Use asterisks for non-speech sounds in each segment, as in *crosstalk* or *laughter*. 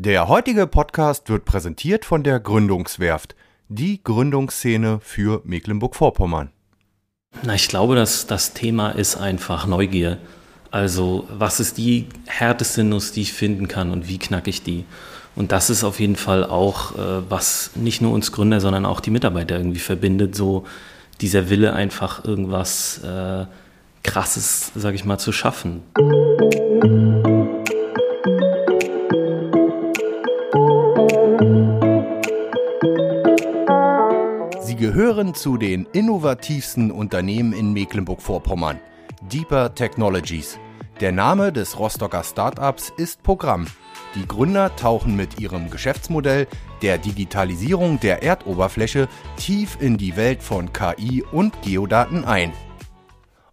Der heutige Podcast wird präsentiert von der Gründungswerft, die Gründungsszene für Mecklenburg-Vorpommern. Na, ich glaube, dass das Thema ist einfach Neugier. Also, was ist die härteste Nuss, die ich finden kann und wie knacke ich die? Und das ist auf jeden Fall auch, äh, was nicht nur uns Gründer, sondern auch die Mitarbeiter irgendwie verbindet, so dieser Wille einfach irgendwas äh, Krasses, sag ich mal, zu schaffen. Gehören zu den innovativsten Unternehmen in Mecklenburg-Vorpommern. Deeper Technologies. Der Name des Rostocker Startups ist Programm. Die Gründer tauchen mit ihrem Geschäftsmodell der Digitalisierung der Erdoberfläche tief in die Welt von KI und Geodaten ein.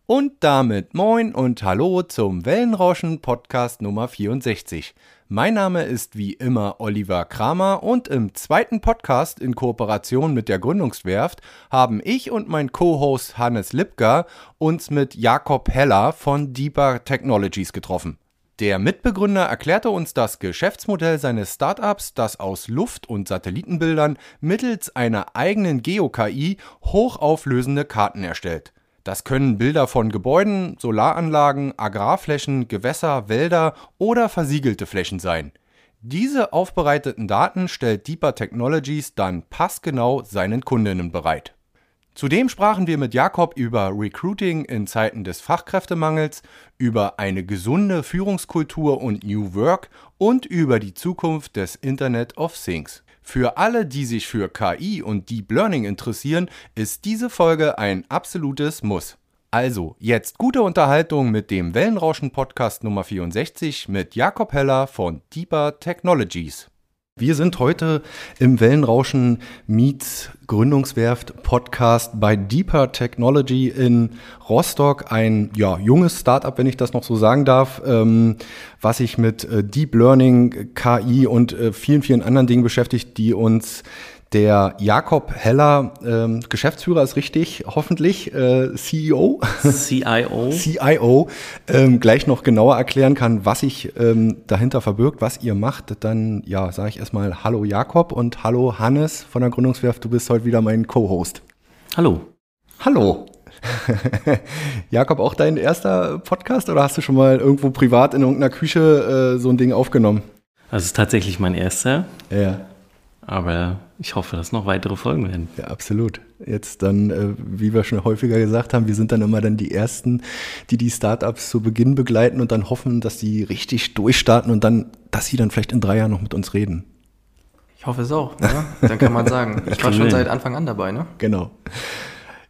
Und damit moin und hallo zum Wellenrauschen Podcast Nummer 64. Mein Name ist wie immer Oliver Kramer und im zweiten Podcast in Kooperation mit der Gründungswerft haben ich und mein Co-Host Hannes Lipka uns mit Jakob Heller von Deeper Technologies getroffen. Der Mitbegründer erklärte uns das Geschäftsmodell seines Startups, das aus Luft- und Satellitenbildern mittels einer eigenen Geo-KI hochauflösende Karten erstellt. Das können Bilder von Gebäuden, Solaranlagen, Agrarflächen, Gewässer, Wälder oder versiegelte Flächen sein. Diese aufbereiteten Daten stellt Deeper Technologies dann passgenau seinen Kundinnen bereit. Zudem sprachen wir mit Jakob über Recruiting in Zeiten des Fachkräftemangels, über eine gesunde Führungskultur und New Work und über die Zukunft des Internet of Things. Für alle, die sich für KI und Deep Learning interessieren, ist diese Folge ein absolutes Muss. Also, jetzt gute Unterhaltung mit dem Wellenrauschen Podcast Nummer 64 mit Jakob Heller von Deeper Technologies. Wir sind heute im Wellenrauschen Meets Gründungswerft Podcast bei Deeper Technology in Rostock, ein ja, junges Startup, wenn ich das noch so sagen darf, ähm, was sich mit äh, Deep Learning, KI und äh, vielen, vielen anderen Dingen beschäftigt, die uns der Jakob Heller, ähm, Geschäftsführer ist richtig, hoffentlich äh, CEO, CIO, *laughs* CIO, ähm, gleich noch genauer erklären kann, was sich ähm, dahinter verbirgt, was ihr macht. Dann ja, sage ich erstmal Hallo Jakob und Hallo Hannes von der Gründungswerft. Du bist heute wieder mein Co-Host. Hallo. Hallo. *laughs* Jakob, auch dein erster Podcast oder hast du schon mal irgendwo privat in irgendeiner Küche äh, so ein Ding aufgenommen? Das ist tatsächlich mein erster. Ja. Aber ich hoffe, dass noch weitere Folgen werden. Ja, absolut. Jetzt dann, äh, wie wir schon häufiger gesagt haben, wir sind dann immer dann die Ersten, die die Startups zu Beginn begleiten und dann hoffen, dass sie richtig durchstarten und dann, dass sie dann vielleicht in drei Jahren noch mit uns reden. Ich hoffe es auch. Ne? Dann kann man sagen, *laughs* ich war schon seit Anfang an dabei. Ne? Genau.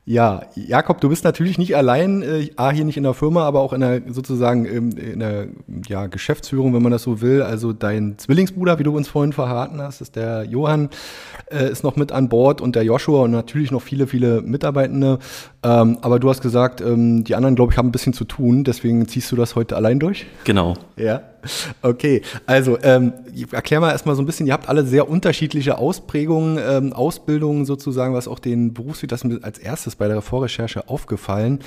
Ja, Jakob, du bist natürlich nicht allein, äh, A, hier nicht in der Firma, aber auch in der sozusagen ähm, in der ja, Geschäftsführung, wenn man das so will. Also dein Zwillingsbruder, wie du uns vorhin verraten hast, ist der Johann, äh, ist noch mit an Bord und der Joshua und natürlich noch viele, viele Mitarbeitende. Ähm, aber du hast gesagt, ähm, die anderen, glaube ich, haben ein bisschen zu tun, deswegen ziehst du das heute allein durch? Genau. Ja. Okay, also ähm, erklär mal erstmal so ein bisschen, ihr habt alle sehr unterschiedliche Ausprägungen, ähm, Ausbildungen sozusagen, was auch den Berufsweg, das ist als erstes bei der Vorrecherche aufgefallen,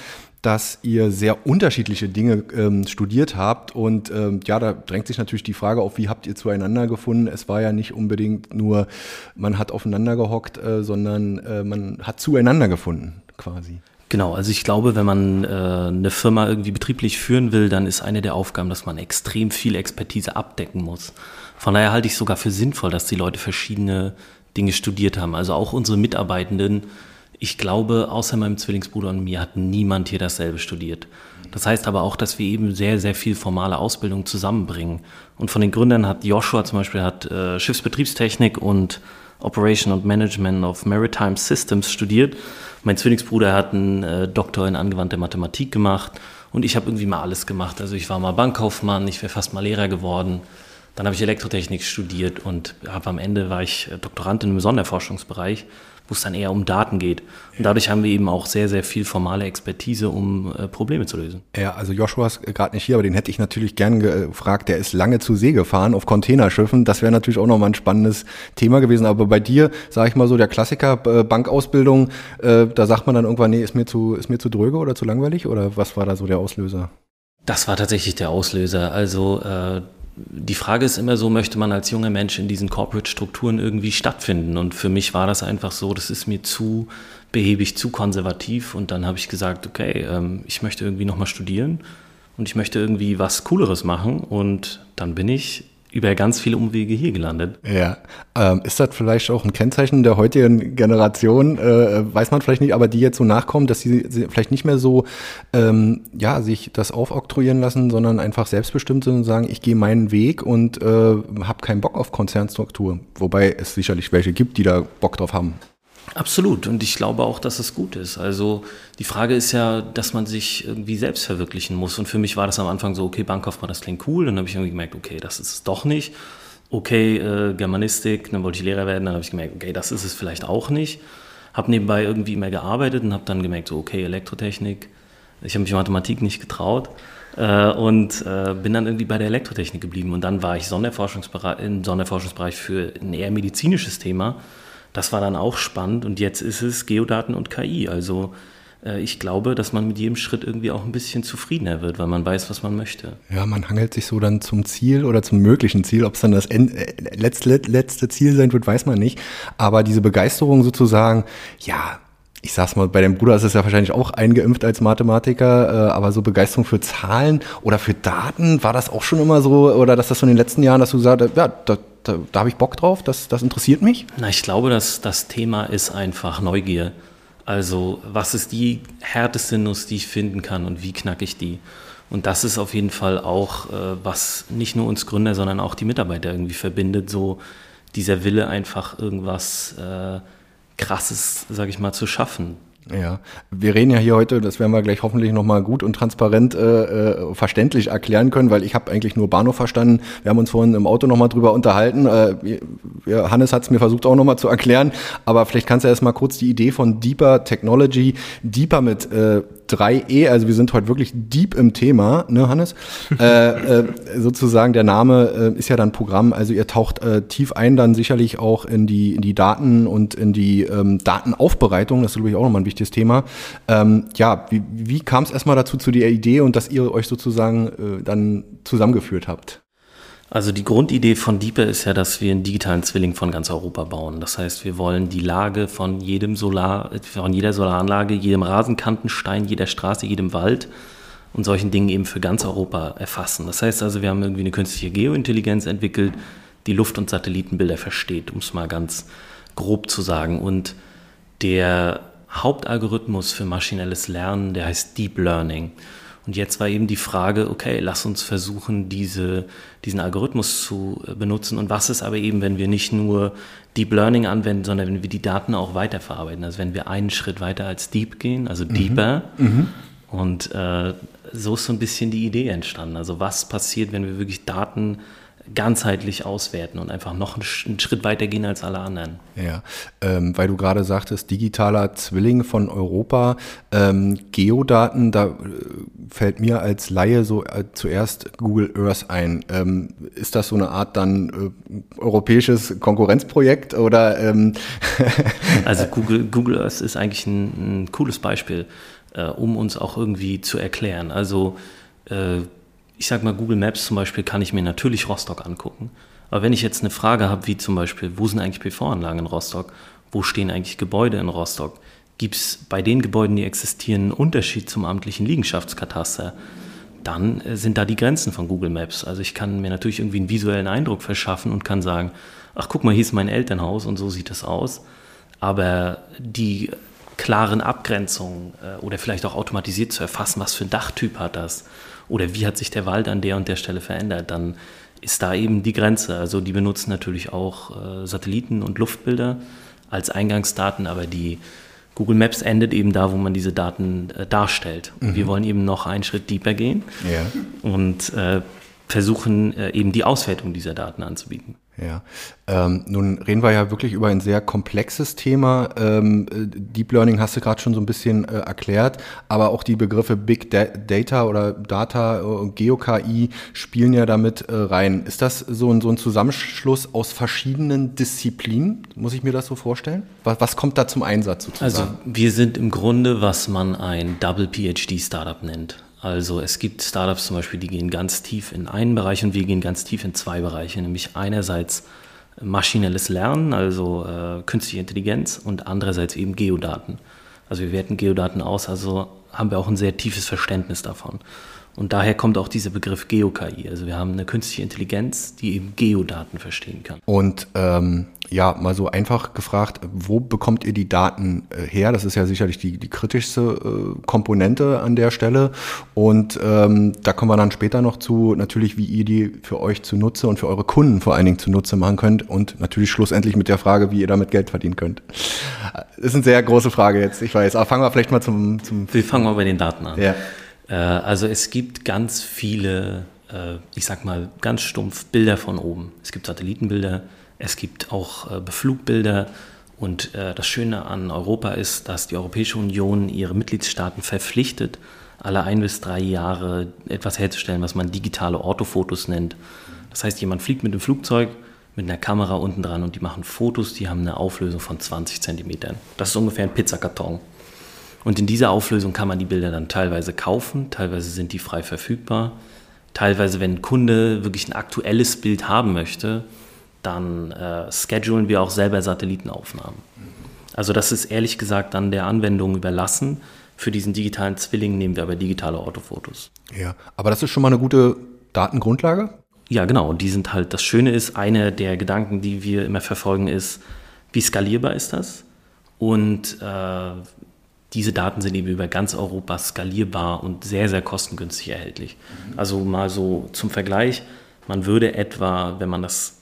dass ihr sehr unterschiedliche Dinge ähm, studiert habt und ähm, ja, da drängt sich natürlich die Frage auf, wie habt ihr zueinander gefunden? Es war ja nicht unbedingt nur, man hat aufeinander gehockt, äh, sondern äh, man hat zueinander gefunden quasi. Genau, also ich glaube, wenn man äh, eine Firma irgendwie betrieblich führen will, dann ist eine der Aufgaben, dass man extrem viel Expertise abdecken muss. Von daher halte ich sogar für sinnvoll, dass die Leute verschiedene Dinge studiert haben. Also auch unsere Mitarbeitenden, ich glaube, außer meinem Zwillingsbruder und mir hat niemand hier dasselbe studiert. Das heißt aber auch, dass wir eben sehr, sehr viel formale Ausbildung zusammenbringen. Und von den Gründern hat Joshua zum Beispiel hat äh, Schiffsbetriebstechnik und Operation and Management of Maritime Systems studiert. Mein Zwillingsbruder hat einen äh, Doktor in angewandter Mathematik gemacht und ich habe irgendwie mal alles gemacht. Also ich war mal Bankkaufmann, ich wäre fast mal Lehrer geworden. Dann habe ich Elektrotechnik studiert und ab am Ende war ich äh, Doktorand in einem Sonderforschungsbereich wo es dann eher um Daten geht. Und dadurch haben wir eben auch sehr, sehr viel formale Expertise, um äh, Probleme zu lösen. Ja, also Joshua ist gerade nicht hier, aber den hätte ich natürlich gern gefragt. Der ist lange zu See gefahren auf Containerschiffen. Das wäre natürlich auch nochmal ein spannendes Thema gewesen. Aber bei dir, sage ich mal so, der Klassiker äh, Bankausbildung, äh, da sagt man dann irgendwann, nee, ist mir zu, ist mir zu dröge oder zu langweilig? Oder was war da so der Auslöser? Das war tatsächlich der Auslöser. Also äh, die Frage ist immer so, möchte man als junger Mensch in diesen Corporate-Strukturen irgendwie stattfinden? Und für mich war das einfach so, das ist mir zu behäbig, zu konservativ. Und dann habe ich gesagt, okay, ähm, ich möchte irgendwie nochmal studieren und ich möchte irgendwie was Cooleres machen. Und dann bin ich über ganz viele Umwege hier gelandet. Ja, ähm, ist das vielleicht auch ein Kennzeichen der heutigen Generation, äh, weiß man vielleicht nicht, aber die jetzt so nachkommen, dass sie, sie vielleicht nicht mehr so, ähm, ja, sich das aufoktroyieren lassen, sondern einfach selbstbestimmt sind und sagen, ich gehe meinen Weg und äh, habe keinen Bock auf Konzernstruktur. Wobei es sicherlich welche gibt, die da Bock drauf haben. Absolut. Und ich glaube auch, dass es gut ist. Also die Frage ist ja, dass man sich irgendwie selbst verwirklichen muss. Und für mich war das am Anfang so, okay, Bankkaufmann, das klingt cool. Dann habe ich irgendwie gemerkt, okay, das ist es doch nicht. Okay, äh, Germanistik, dann wollte ich Lehrer werden. Dann habe ich gemerkt, okay, das ist es vielleicht auch nicht. Habe nebenbei irgendwie immer gearbeitet und habe dann gemerkt, so, okay, Elektrotechnik. Ich habe mich Mathematik nicht getraut. Äh, und äh, bin dann irgendwie bei der Elektrotechnik geblieben. Und dann war ich Sonderforschungsbereich, im Sonderforschungsbereich für ein eher medizinisches Thema das war dann auch spannend und jetzt ist es Geodaten und KI. Also äh, ich glaube, dass man mit jedem Schritt irgendwie auch ein bisschen zufriedener wird, weil man weiß, was man möchte. Ja, man hangelt sich so dann zum Ziel oder zum möglichen Ziel. Ob es dann das End, äh, letzte, letzte Ziel sein wird, weiß man nicht. Aber diese Begeisterung sozusagen, ja, ich sag's mal, bei dem Bruder ist es ja wahrscheinlich auch eingeimpft als Mathematiker, äh, aber so Begeisterung für Zahlen oder für Daten, war das auch schon immer so, oder dass das so in den letzten Jahren, dass du gesagt hast, ja, da, da, da habe ich Bock drauf, das, das interessiert mich? Na, ich glaube, dass das Thema ist einfach Neugier. Also, was ist die härteste Nuss, die ich finden kann und wie knacke ich die? Und das ist auf jeden Fall auch, äh, was nicht nur uns Gründer, sondern auch die Mitarbeiter irgendwie verbindet, so dieser Wille einfach irgendwas äh, Krasses, sage ich mal, zu schaffen. Ja, wir reden ja hier heute, das werden wir gleich hoffentlich nochmal gut und transparent äh, äh, verständlich erklären können, weil ich habe eigentlich nur Bahnhof verstanden. Wir haben uns vorhin im Auto nochmal drüber unterhalten. Äh, Hannes hat es mir versucht auch nochmal zu erklären, aber vielleicht kannst du erst mal kurz die Idee von Deeper Technology, Deeper mit äh, 3E, also wir sind heute wirklich deep im Thema, ne Hannes? *laughs* äh, äh, sozusagen der Name äh, ist ja dann Programm, also ihr taucht äh, tief ein dann sicherlich auch in die, in die Daten und in die ähm, Datenaufbereitung, das ist glaube ich auch nochmal ein wichtiges Thema. Ähm, ja, wie, wie kam es erstmal dazu zu der Idee und dass ihr euch sozusagen äh, dann zusammengeführt habt? Also die Grundidee von Deeper ist ja, dass wir einen digitalen Zwilling von ganz Europa bauen. Das heißt, wir wollen die Lage von jedem Solar, von jeder Solaranlage, jedem Rasenkantenstein, jeder Straße, jedem Wald und solchen Dingen eben für ganz Europa erfassen. Das heißt also, wir haben irgendwie eine künstliche Geointelligenz entwickelt, die Luft- und Satellitenbilder versteht, um es mal ganz grob zu sagen. Und der Hauptalgorithmus für maschinelles Lernen, der heißt Deep Learning. Und jetzt war eben die Frage, okay, lass uns versuchen, diese, diesen Algorithmus zu äh, benutzen. Und was ist aber eben, wenn wir nicht nur Deep Learning anwenden, sondern wenn wir die Daten auch weiterverarbeiten? Also wenn wir einen Schritt weiter als Deep gehen, also mhm. Deeper. Mhm. Und äh, so ist so ein bisschen die Idee entstanden. Also was passiert, wenn wir wirklich Daten ganzheitlich auswerten und einfach noch einen Schritt weiter gehen als alle anderen. Ja, ähm, weil du gerade sagtest, digitaler Zwilling von Europa, ähm, Geodaten, da äh, fällt mir als Laie so äh, zuerst Google Earth ein. Ähm, ist das so eine Art dann äh, europäisches Konkurrenzprojekt oder? Ähm *laughs* also Google, Google Earth ist eigentlich ein, ein cooles Beispiel, äh, um uns auch irgendwie zu erklären. Also äh, ich sag mal, Google Maps zum Beispiel kann ich mir natürlich Rostock angucken. Aber wenn ich jetzt eine Frage habe, wie zum Beispiel, wo sind eigentlich PV-Anlagen in Rostock? Wo stehen eigentlich Gebäude in Rostock? Gibt es bei den Gebäuden, die existieren, einen Unterschied zum amtlichen Liegenschaftskataster? Dann äh, sind da die Grenzen von Google Maps. Also ich kann mir natürlich irgendwie einen visuellen Eindruck verschaffen und kann sagen, ach guck mal, hier ist mein Elternhaus und so sieht es aus. Aber die klaren Abgrenzungen äh, oder vielleicht auch automatisiert zu erfassen, was für ein Dachtyp hat das oder wie hat sich der Wald an der und der Stelle verändert, dann ist da eben die Grenze. Also die benutzen natürlich auch äh, Satelliten und Luftbilder als Eingangsdaten, aber die Google Maps endet eben da, wo man diese Daten äh, darstellt. Und mhm. wir wollen eben noch einen Schritt tiefer gehen ja. und versuchen äh, eben die Auswertung dieser Daten anzubieten. Ja, ähm, nun reden wir ja wirklich über ein sehr komplexes Thema. Ähm, Deep Learning hast du gerade schon so ein bisschen äh, erklärt, aber auch die Begriffe Big da Data oder Data und Geo-KI spielen ja damit äh, rein. Ist das so ein, so ein Zusammenschluss aus verschiedenen Disziplinen? Muss ich mir das so vorstellen? Was, was kommt da zum Einsatz sozusagen? Also wir sind im Grunde, was man ein Double PhD Startup nennt. Also es gibt Startups zum Beispiel, die gehen ganz tief in einen Bereich und wir gehen ganz tief in zwei Bereiche, nämlich einerseits maschinelles Lernen, also äh, künstliche Intelligenz und andererseits eben Geodaten. Also wir werten Geodaten aus, also haben wir auch ein sehr tiefes Verständnis davon. Und daher kommt auch dieser Begriff GeoKI. Also wir haben eine künstliche Intelligenz, die eben Geodaten verstehen kann. Und ähm, ja, mal so einfach gefragt, wo bekommt ihr die Daten äh, her? Das ist ja sicherlich die, die kritischste äh, Komponente an der Stelle. Und ähm, da kommen wir dann später noch zu, natürlich, wie ihr die für euch zunutze und für eure Kunden vor allen Dingen zunutze machen könnt. Und natürlich schlussendlich mit der Frage, wie ihr damit Geld verdienen könnt. Das ist eine sehr große Frage jetzt, ich weiß. Aber fangen wir vielleicht mal zum... zum wir fangen mal bei den Daten an. Ja. Äh, also es gibt ganz viele, äh, ich sag mal ganz stumpf, Bilder von oben. Es gibt Satellitenbilder, es gibt auch äh, Beflugbilder. Und das Schöne an Europa ist, dass die Europäische Union ihre Mitgliedstaaten verpflichtet, alle ein bis drei Jahre etwas herzustellen, was man digitale Orthofotos nennt. Das heißt, jemand fliegt mit dem Flugzeug mit einer Kamera unten dran und die machen Fotos, die haben eine Auflösung von 20 Zentimetern. Das ist ungefähr ein Pizzakarton. Und in dieser Auflösung kann man die Bilder dann teilweise kaufen, teilweise sind die frei verfügbar. Teilweise, wenn ein Kunde wirklich ein aktuelles Bild haben möchte, dann äh, schedulen wir auch selber Satellitenaufnahmen. Also das ist ehrlich gesagt dann der Anwendung überlassen. Für diesen digitalen Zwilling nehmen wir aber digitale Orthofotos. Ja, aber das ist schon mal eine gute Datengrundlage? Ja, genau. Und die sind halt, das Schöne ist, eine der Gedanken, die wir immer verfolgen, ist, wie skalierbar ist das? Und äh, diese Daten sind eben über ganz Europa skalierbar und sehr, sehr kostengünstig erhältlich. Also mal so zum Vergleich, man würde etwa, wenn man das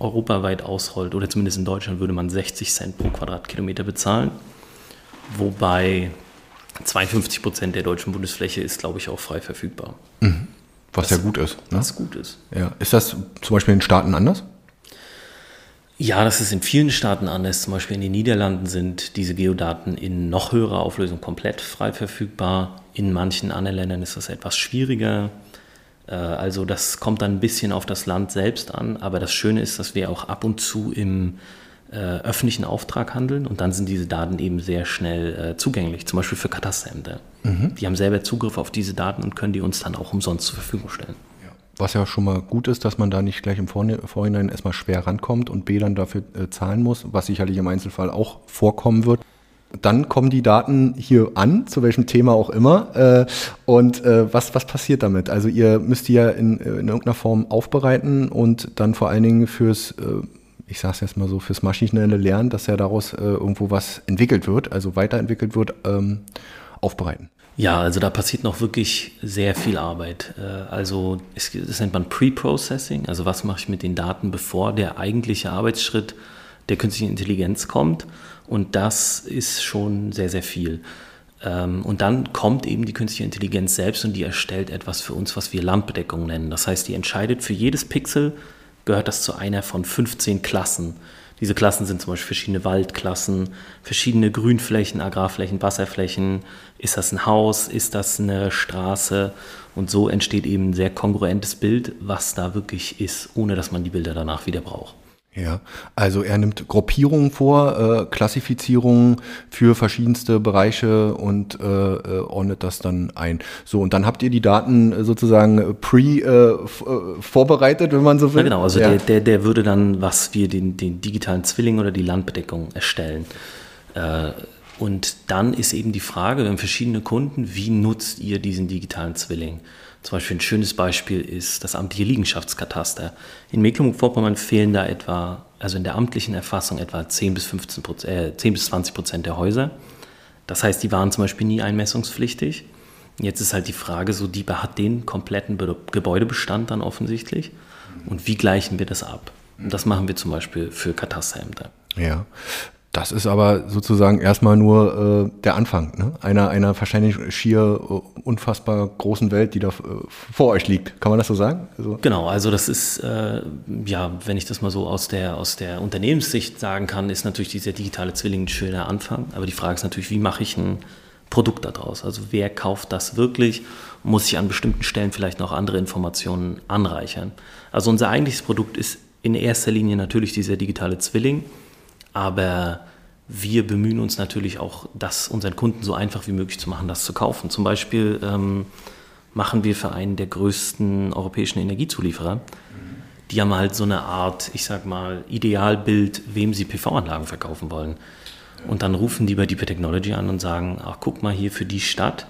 europaweit ausrollt, oder zumindest in Deutschland, würde man 60 Cent pro Quadratkilometer bezahlen, wobei 52 Prozent der deutschen Bundesfläche ist, glaube ich, auch frei verfügbar. Mhm. Was das, ja gut ist. Ne? Was gut ist. Ja. Ist das zum Beispiel in Staaten anders? Ja, das ist in vielen Staaten anders. Zum Beispiel in den Niederlanden sind diese Geodaten in noch höherer Auflösung komplett frei verfügbar. In manchen anderen Ländern ist das etwas schwieriger. Äh, also das kommt dann ein bisschen auf das Land selbst an. Aber das Schöne ist, dass wir auch ab und zu im äh, öffentlichen Auftrag handeln und dann sind diese Daten eben sehr schnell äh, zugänglich, zum Beispiel für Katasterämter. Mhm. Die haben selber Zugriff auf diese Daten und können die uns dann auch umsonst zur Verfügung stellen. Was ja schon mal gut ist, dass man da nicht gleich im Vorhinein erstmal schwer rankommt und B dann dafür äh, zahlen muss, was sicherlich im Einzelfall auch vorkommen wird. Dann kommen die Daten hier an, zu welchem Thema auch immer. Äh, und äh, was, was passiert damit? Also ihr müsst die ja in, in irgendeiner Form aufbereiten und dann vor allen Dingen fürs, ich sage es jetzt mal so, fürs maschinelle Lernen, dass ja daraus irgendwo was entwickelt wird, also weiterentwickelt wird, ähm, aufbereiten. Ja, also da passiert noch wirklich sehr viel Arbeit. Äh, also es, das nennt man Pre-Processing. Also was mache ich mit den Daten, bevor der eigentliche Arbeitsschritt der künstlichen Intelligenz kommt. Und das ist schon sehr, sehr viel. Ähm, und dann kommt eben die künstliche Intelligenz selbst und die erstellt etwas für uns, was wir Landbedeckung nennen. Das heißt, die entscheidet für jedes Pixel, gehört das zu einer von 15 Klassen. Diese Klassen sind zum Beispiel verschiedene Waldklassen, verschiedene Grünflächen, Agrarflächen, Wasserflächen. Ist das ein Haus? Ist das eine Straße? Und so entsteht eben ein sehr kongruentes Bild, was da wirklich ist, ohne dass man die Bilder danach wieder braucht. Ja, also er nimmt Gruppierungen vor, äh, Klassifizierungen für verschiedenste Bereiche und äh, äh, ordnet das dann ein. So, und dann habt ihr die Daten sozusagen pre äh, äh, vorbereitet, wenn man so will. Ja, genau, also ja. der, der, der würde dann, was wir den, den digitalen Zwilling oder die Landbedeckung erstellen. Äh, und dann ist eben die Frage, wir haben verschiedene Kunden, wie nutzt ihr diesen digitalen Zwilling? Zum Beispiel ein schönes Beispiel ist das amtliche Liegenschaftskataster. In Mecklenburg-Vorpommern fehlen da etwa, also in der amtlichen Erfassung etwa 10 bis, 15 äh, 10 bis 20 Prozent der Häuser. Das heißt, die waren zum Beispiel nie einmessungspflichtig. Jetzt ist halt die Frage, so die hat den kompletten Gebäudebestand dann offensichtlich. Und wie gleichen wir das ab? Und das machen wir zum Beispiel für Katasterämter. Ja, das ist aber sozusagen erstmal nur äh, der Anfang ne? einer, einer wahrscheinlich schier äh, unfassbar großen Welt, die da äh, vor euch liegt. Kann man das so sagen? Also genau, also das ist, äh, ja, wenn ich das mal so aus der, aus der Unternehmenssicht sagen kann, ist natürlich dieser digitale Zwilling ein schöner Anfang. Aber die Frage ist natürlich, wie mache ich ein Produkt daraus? Also wer kauft das wirklich? Muss ich an bestimmten Stellen vielleicht noch andere Informationen anreichern? Also unser eigentliches Produkt ist in erster Linie natürlich dieser digitale Zwilling aber wir bemühen uns natürlich auch, das unseren Kunden so einfach wie möglich zu machen, das zu kaufen. Zum Beispiel ähm, machen wir für einen der größten europäischen Energiezulieferer, die haben halt so eine Art, ich sag mal, Idealbild, wem sie PV-Anlagen verkaufen wollen. Und dann rufen die bei Deeper Technology an und sagen, ach guck mal hier für die Stadt,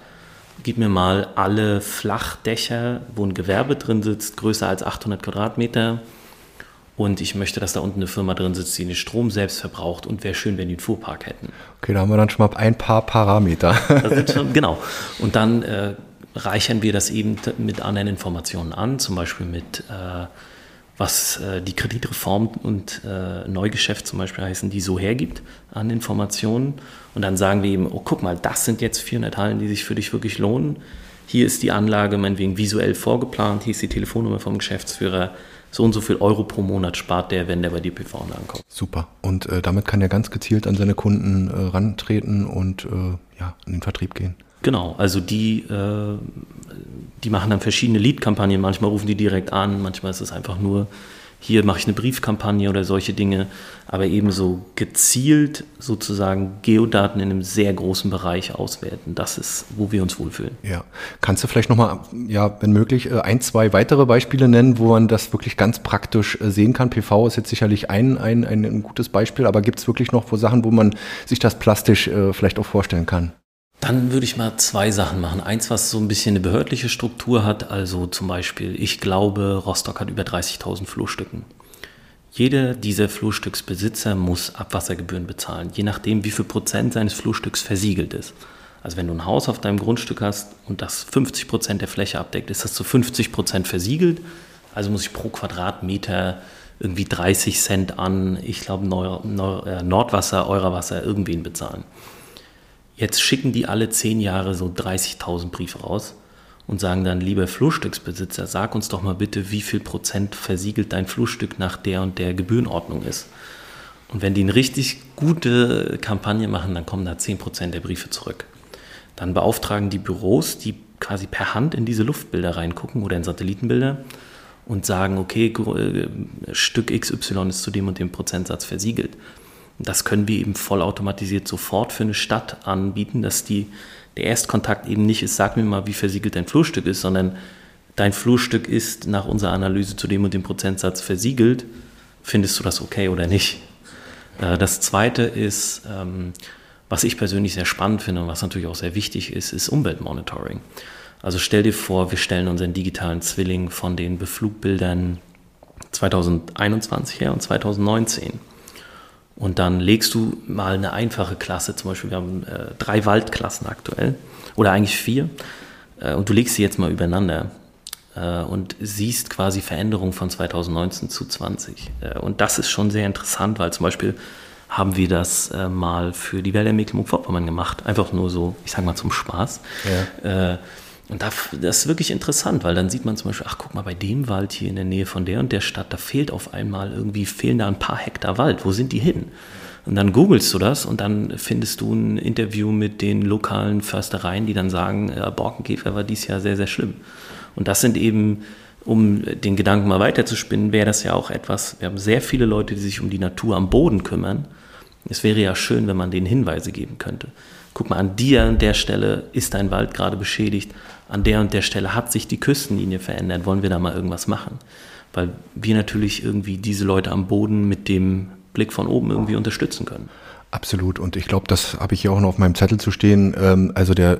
gib mir mal alle Flachdächer, wo ein Gewerbe drin sitzt, größer als 800 Quadratmeter. Und ich möchte, dass da unten eine Firma drin sitzt, die den Strom selbst verbraucht. Und wäre schön, wenn die einen Fuhrpark hätten. Okay, da haben wir dann schon mal ein paar Parameter. Schon, genau. Und dann äh, reichern wir das eben mit anderen Informationen an, zum Beispiel mit äh, was äh, die Kreditreform und äh, Neugeschäft zum Beispiel heißen, die so hergibt an Informationen. Und dann sagen wir eben, oh guck mal, das sind jetzt 400 Hallen, die sich für dich wirklich lohnen. Hier ist die Anlage meinetwegen visuell vorgeplant, hier ist die Telefonnummer vom Geschäftsführer. So und so viel Euro pro Monat spart der, wenn der bei dir PV-Anlagen. Super. Und äh, damit kann er ganz gezielt an seine Kunden äh, rantreten und äh, ja, in den Vertrieb gehen. Genau, also die, äh, die machen dann verschiedene Lead-Kampagnen. Manchmal rufen die direkt an, manchmal ist es einfach nur, hier mache ich eine Briefkampagne oder solche Dinge, aber ebenso gezielt sozusagen Geodaten in einem sehr großen Bereich auswerten. Das ist, wo wir uns wohlfühlen. Ja. Kannst du vielleicht nochmal, ja, wenn möglich, äh, ein, zwei weitere Beispiele nennen, wo man das wirklich ganz praktisch äh, sehen kann? PV ist jetzt sicherlich ein, ein, ein gutes Beispiel, aber gibt es wirklich noch wo Sachen, wo man sich das plastisch äh, vielleicht auch vorstellen kann? Dann würde ich mal zwei Sachen machen. Eins, was so ein bisschen eine behördliche Struktur hat, also zum Beispiel, ich glaube, Rostock hat über 30.000 Flurstücken. Jeder dieser Flurstücksbesitzer muss Abwassergebühren bezahlen, je nachdem, wie viel Prozent seines Flurstücks versiegelt ist. Also wenn du ein Haus auf deinem Grundstück hast und das 50 Prozent der Fläche abdeckt, ist das zu 50 Prozent versiegelt. Also muss ich pro Quadratmeter irgendwie 30 Cent an, ich glaube, äh, Nordwasser, Eurowasser, irgendwen bezahlen. Jetzt schicken die alle zehn Jahre so 30.000 Briefe raus und sagen dann, lieber Flurstücksbesitzer, sag uns doch mal bitte, wie viel Prozent versiegelt dein Flurstück nach der und der Gebührenordnung ist. Und wenn die eine richtig gute Kampagne machen, dann kommen da 10 Prozent der Briefe zurück. Dann beauftragen die Büros, die quasi per Hand in diese Luftbilder reingucken oder in Satellitenbilder und sagen, okay, äh, Stück XY ist zu dem und dem Prozentsatz versiegelt. Das können wir eben vollautomatisiert sofort für eine Stadt anbieten, dass die, der Erstkontakt eben nicht ist, sag mir mal, wie versiegelt dein Flurstück ist, sondern dein Flurstück ist nach unserer Analyse zu dem und dem Prozentsatz versiegelt. Findest du das okay oder nicht? Äh, das zweite ist, ähm, was ich persönlich sehr spannend finde und was natürlich auch sehr wichtig ist, ist Umweltmonitoring. Also stell dir vor, wir stellen unseren digitalen Zwilling von den Beflugbildern 2021 her und 2019. Und dann legst du mal eine einfache Klasse, zum Beispiel, wir haben äh, drei Waldklassen aktuell, oder eigentlich vier, äh, und du legst sie jetzt mal übereinander äh, und siehst quasi Veränderungen von 2019 zu 20. Äh, und das ist schon sehr interessant, weil zum Beispiel haben wir das äh, mal für die Wälder Mecklenburg-Vorpommern gemacht, einfach nur so, ich sag mal zum Spaß. Ja. Äh, und das ist wirklich interessant, weil dann sieht man zum Beispiel, ach guck mal, bei dem Wald hier in der Nähe von der und der Stadt, da fehlt auf einmal irgendwie, fehlen da ein paar Hektar Wald. Wo sind die hin? Und dann googelst du das und dann findest du ein Interview mit den lokalen Förstereien, die dann sagen, ja, Borkenkäfer war dies Jahr sehr, sehr schlimm. Und das sind eben, um den Gedanken mal weiterzuspinnen, wäre das ja auch etwas, wir haben sehr viele Leute, die sich um die Natur am Boden kümmern. Es wäre ja schön, wenn man denen Hinweise geben könnte. Guck mal, an dir an der Stelle ist dein Wald gerade beschädigt an der und der Stelle hat sich die Küstenlinie verändert, wollen wir da mal irgendwas machen? Weil wir natürlich irgendwie diese Leute am Boden mit dem Blick von oben irgendwie unterstützen können. Absolut. Und ich glaube, das habe ich hier auch noch auf meinem Zettel zu stehen. Ähm, also der,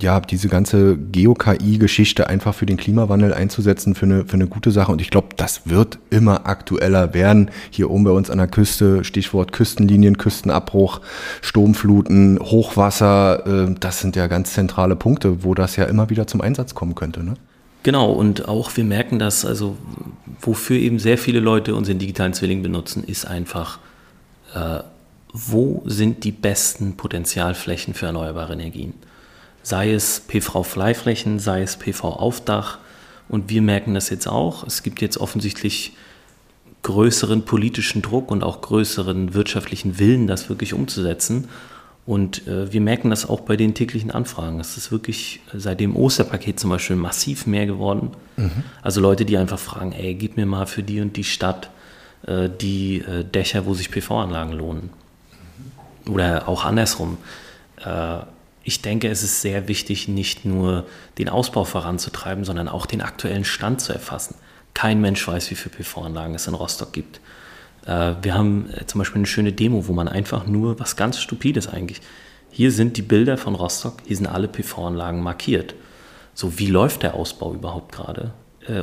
ja, diese ganze Geo-KI-Geschichte einfach für den Klimawandel einzusetzen, für eine, für eine gute Sache. Und ich glaube, das wird immer aktueller werden. Hier oben bei uns an der Küste, Stichwort Küstenlinien, Küstenabbruch, Sturmfluten, Hochwasser. Äh, das sind ja ganz zentrale Punkte, wo das ja immer wieder zum Einsatz kommen könnte. Ne? Genau, und auch wir merken das, also wofür eben sehr viele Leute unseren digitalen Zwilling benutzen, ist einfach äh, wo sind die besten Potenzialflächen für erneuerbare Energien. Sei es PV-Freiflächen, sei es PV-Aufdach. Und wir merken das jetzt auch. Es gibt jetzt offensichtlich größeren politischen Druck und auch größeren wirtschaftlichen Willen, das wirklich umzusetzen. Und äh, wir merken das auch bei den täglichen Anfragen. Es ist wirklich seit dem Osterpaket zum Beispiel massiv mehr geworden. Mhm. Also Leute, die einfach fragen, ey, gib mir mal für die und die Stadt äh, die äh, Dächer, wo sich PV-Anlagen lohnen. Oder auch andersrum. Äh, ich denke, es ist sehr wichtig, nicht nur den Ausbau voranzutreiben, sondern auch den aktuellen Stand zu erfassen. Kein Mensch weiß, wie viele PV-Anlagen es in Rostock gibt. Äh, wir haben äh, zum Beispiel eine schöne Demo, wo man einfach nur was ganz Stupides eigentlich. Hier sind die Bilder von Rostock, hier sind alle PV-Anlagen markiert. So, wie läuft der Ausbau überhaupt gerade?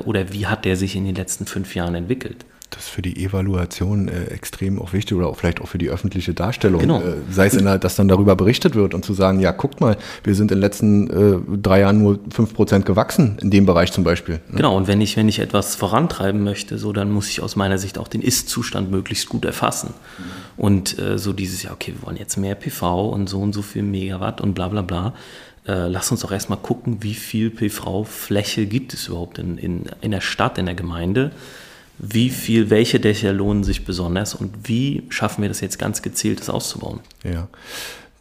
Oder wie hat der sich in den letzten fünf Jahren entwickelt? Das ist für die Evaluation äh, extrem auch wichtig oder auch vielleicht auch für die öffentliche Darstellung. Genau. Äh, sei es, in der, dass dann darüber berichtet wird und zu sagen, ja, guckt mal, wir sind in den letzten äh, drei Jahren nur fünf Prozent gewachsen, in dem Bereich zum Beispiel. Ne? Genau, und wenn ich, wenn ich etwas vorantreiben möchte, so, dann muss ich aus meiner Sicht auch den Ist-Zustand möglichst gut erfassen. Mhm. Und äh, so dieses, ja, okay, wir wollen jetzt mehr PV und so und so viel Megawatt und bla bla bla. Äh, lass uns doch erstmal gucken, wie viel PV-Fläche gibt es überhaupt in, in, in der Stadt, in der Gemeinde wie viel, welche Dächer lohnen sich besonders und wie schaffen wir das jetzt ganz gezielt, das auszubauen. Ja.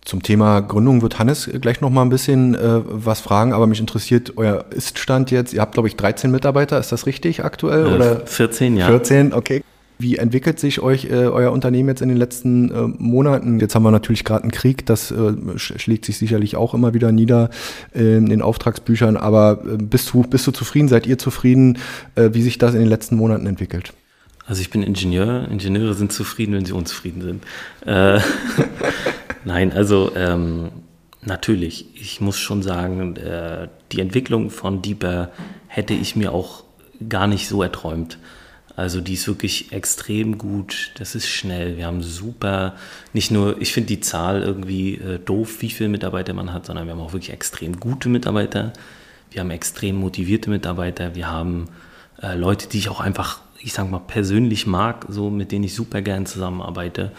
Zum Thema Gründung wird Hannes gleich noch mal ein bisschen äh, was fragen, aber mich interessiert euer Iststand jetzt. Ihr habt, glaube ich, 13 Mitarbeiter, ist das richtig aktuell? Äh, oder? 14, ja. 14, okay. Wie entwickelt sich euch äh, euer Unternehmen jetzt in den letzten äh, Monaten? Jetzt haben wir natürlich gerade einen Krieg, das äh, schlägt sich sicherlich auch immer wieder nieder in den Auftragsbüchern. Aber äh, bist, du, bist du zufrieden? Seid ihr zufrieden, äh, wie sich das in den letzten Monaten entwickelt? Also ich bin Ingenieur. Ingenieure sind zufrieden, wenn sie unzufrieden sind. Äh, *laughs* Nein, also ähm, natürlich. Ich muss schon sagen, die Entwicklung von Deeper hätte ich mir auch gar nicht so erträumt. Also die ist wirklich extrem gut, das ist schnell. Wir haben super, nicht nur, ich finde die Zahl irgendwie äh, doof, wie viele Mitarbeiter man hat, sondern wir haben auch wirklich extrem gute Mitarbeiter. Wir haben extrem motivierte Mitarbeiter. Wir haben äh, Leute, die ich auch einfach, ich sage mal, persönlich mag, so mit denen ich super gern zusammenarbeite.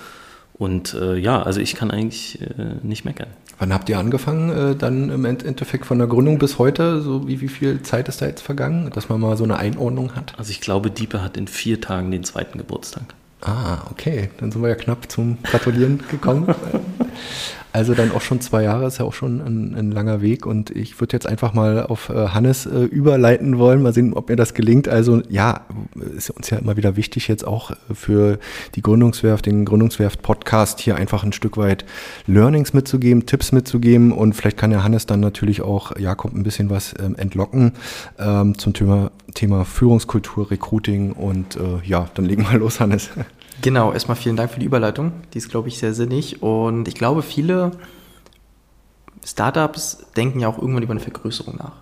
Und äh, ja, also ich kann eigentlich äh, nicht meckern. Wann habt ihr angefangen, äh, dann im Endeffekt von der Gründung bis heute? So wie, wie viel Zeit ist da jetzt vergangen, dass man mal so eine Einordnung hat? Also ich glaube, Diepe hat in vier Tagen den zweiten Geburtstag. Ah, okay. Dann sind wir ja knapp zum Gratulieren gekommen. *laughs* Also dann auch schon zwei Jahre, ist ja auch schon ein, ein langer Weg und ich würde jetzt einfach mal auf äh, Hannes äh, überleiten wollen, mal sehen, ob mir das gelingt. Also ja, ist uns ja immer wieder wichtig jetzt auch für die Gründungswerft, den Gründungswerft-Podcast hier einfach ein Stück weit Learnings mitzugeben, Tipps mitzugeben und vielleicht kann ja Hannes dann natürlich auch Jakob ein bisschen was ähm, entlocken ähm, zum Thema, Thema Führungskultur, Recruiting und äh, ja, dann legen wir los, Hannes. Genau, erstmal vielen Dank für die Überleitung. Die ist, glaube ich, sehr sinnig. Und ich glaube, viele Startups denken ja auch irgendwann über eine Vergrößerung nach.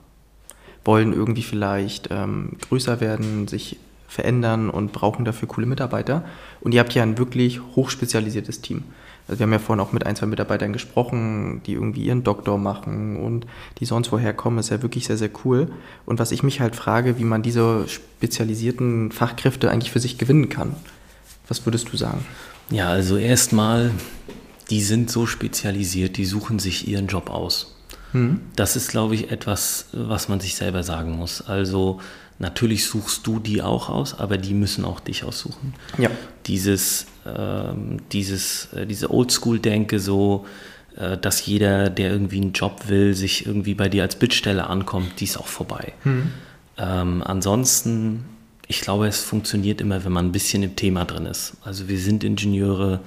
Wollen irgendwie vielleicht ähm, größer werden, sich verändern und brauchen dafür coole Mitarbeiter. Und ihr habt ja ein wirklich hochspezialisiertes Team. Also wir haben ja vorhin auch mit ein, zwei Mitarbeitern gesprochen, die irgendwie ihren Doktor machen und die sonst woher kommen, ist ja wirklich sehr, sehr cool. Und was ich mich halt frage, wie man diese spezialisierten Fachkräfte eigentlich für sich gewinnen kann. Was würdest du sagen? Ja, also erstmal, die sind so spezialisiert, die suchen sich ihren Job aus. Mhm. Das ist, glaube ich, etwas, was man sich selber sagen muss. Also natürlich suchst du die auch aus, aber die müssen auch dich aussuchen. Ja. Dieses, ähm, dieses, äh, diese Oldschool-Denke so, äh, dass jeder, der irgendwie einen Job will, sich irgendwie bei dir als Bittsteller ankommt, die ist auch vorbei. Mhm. Ähm, ansonsten ich glaube, es funktioniert immer, wenn man ein bisschen im Thema drin ist. Also wir sind Ingenieure.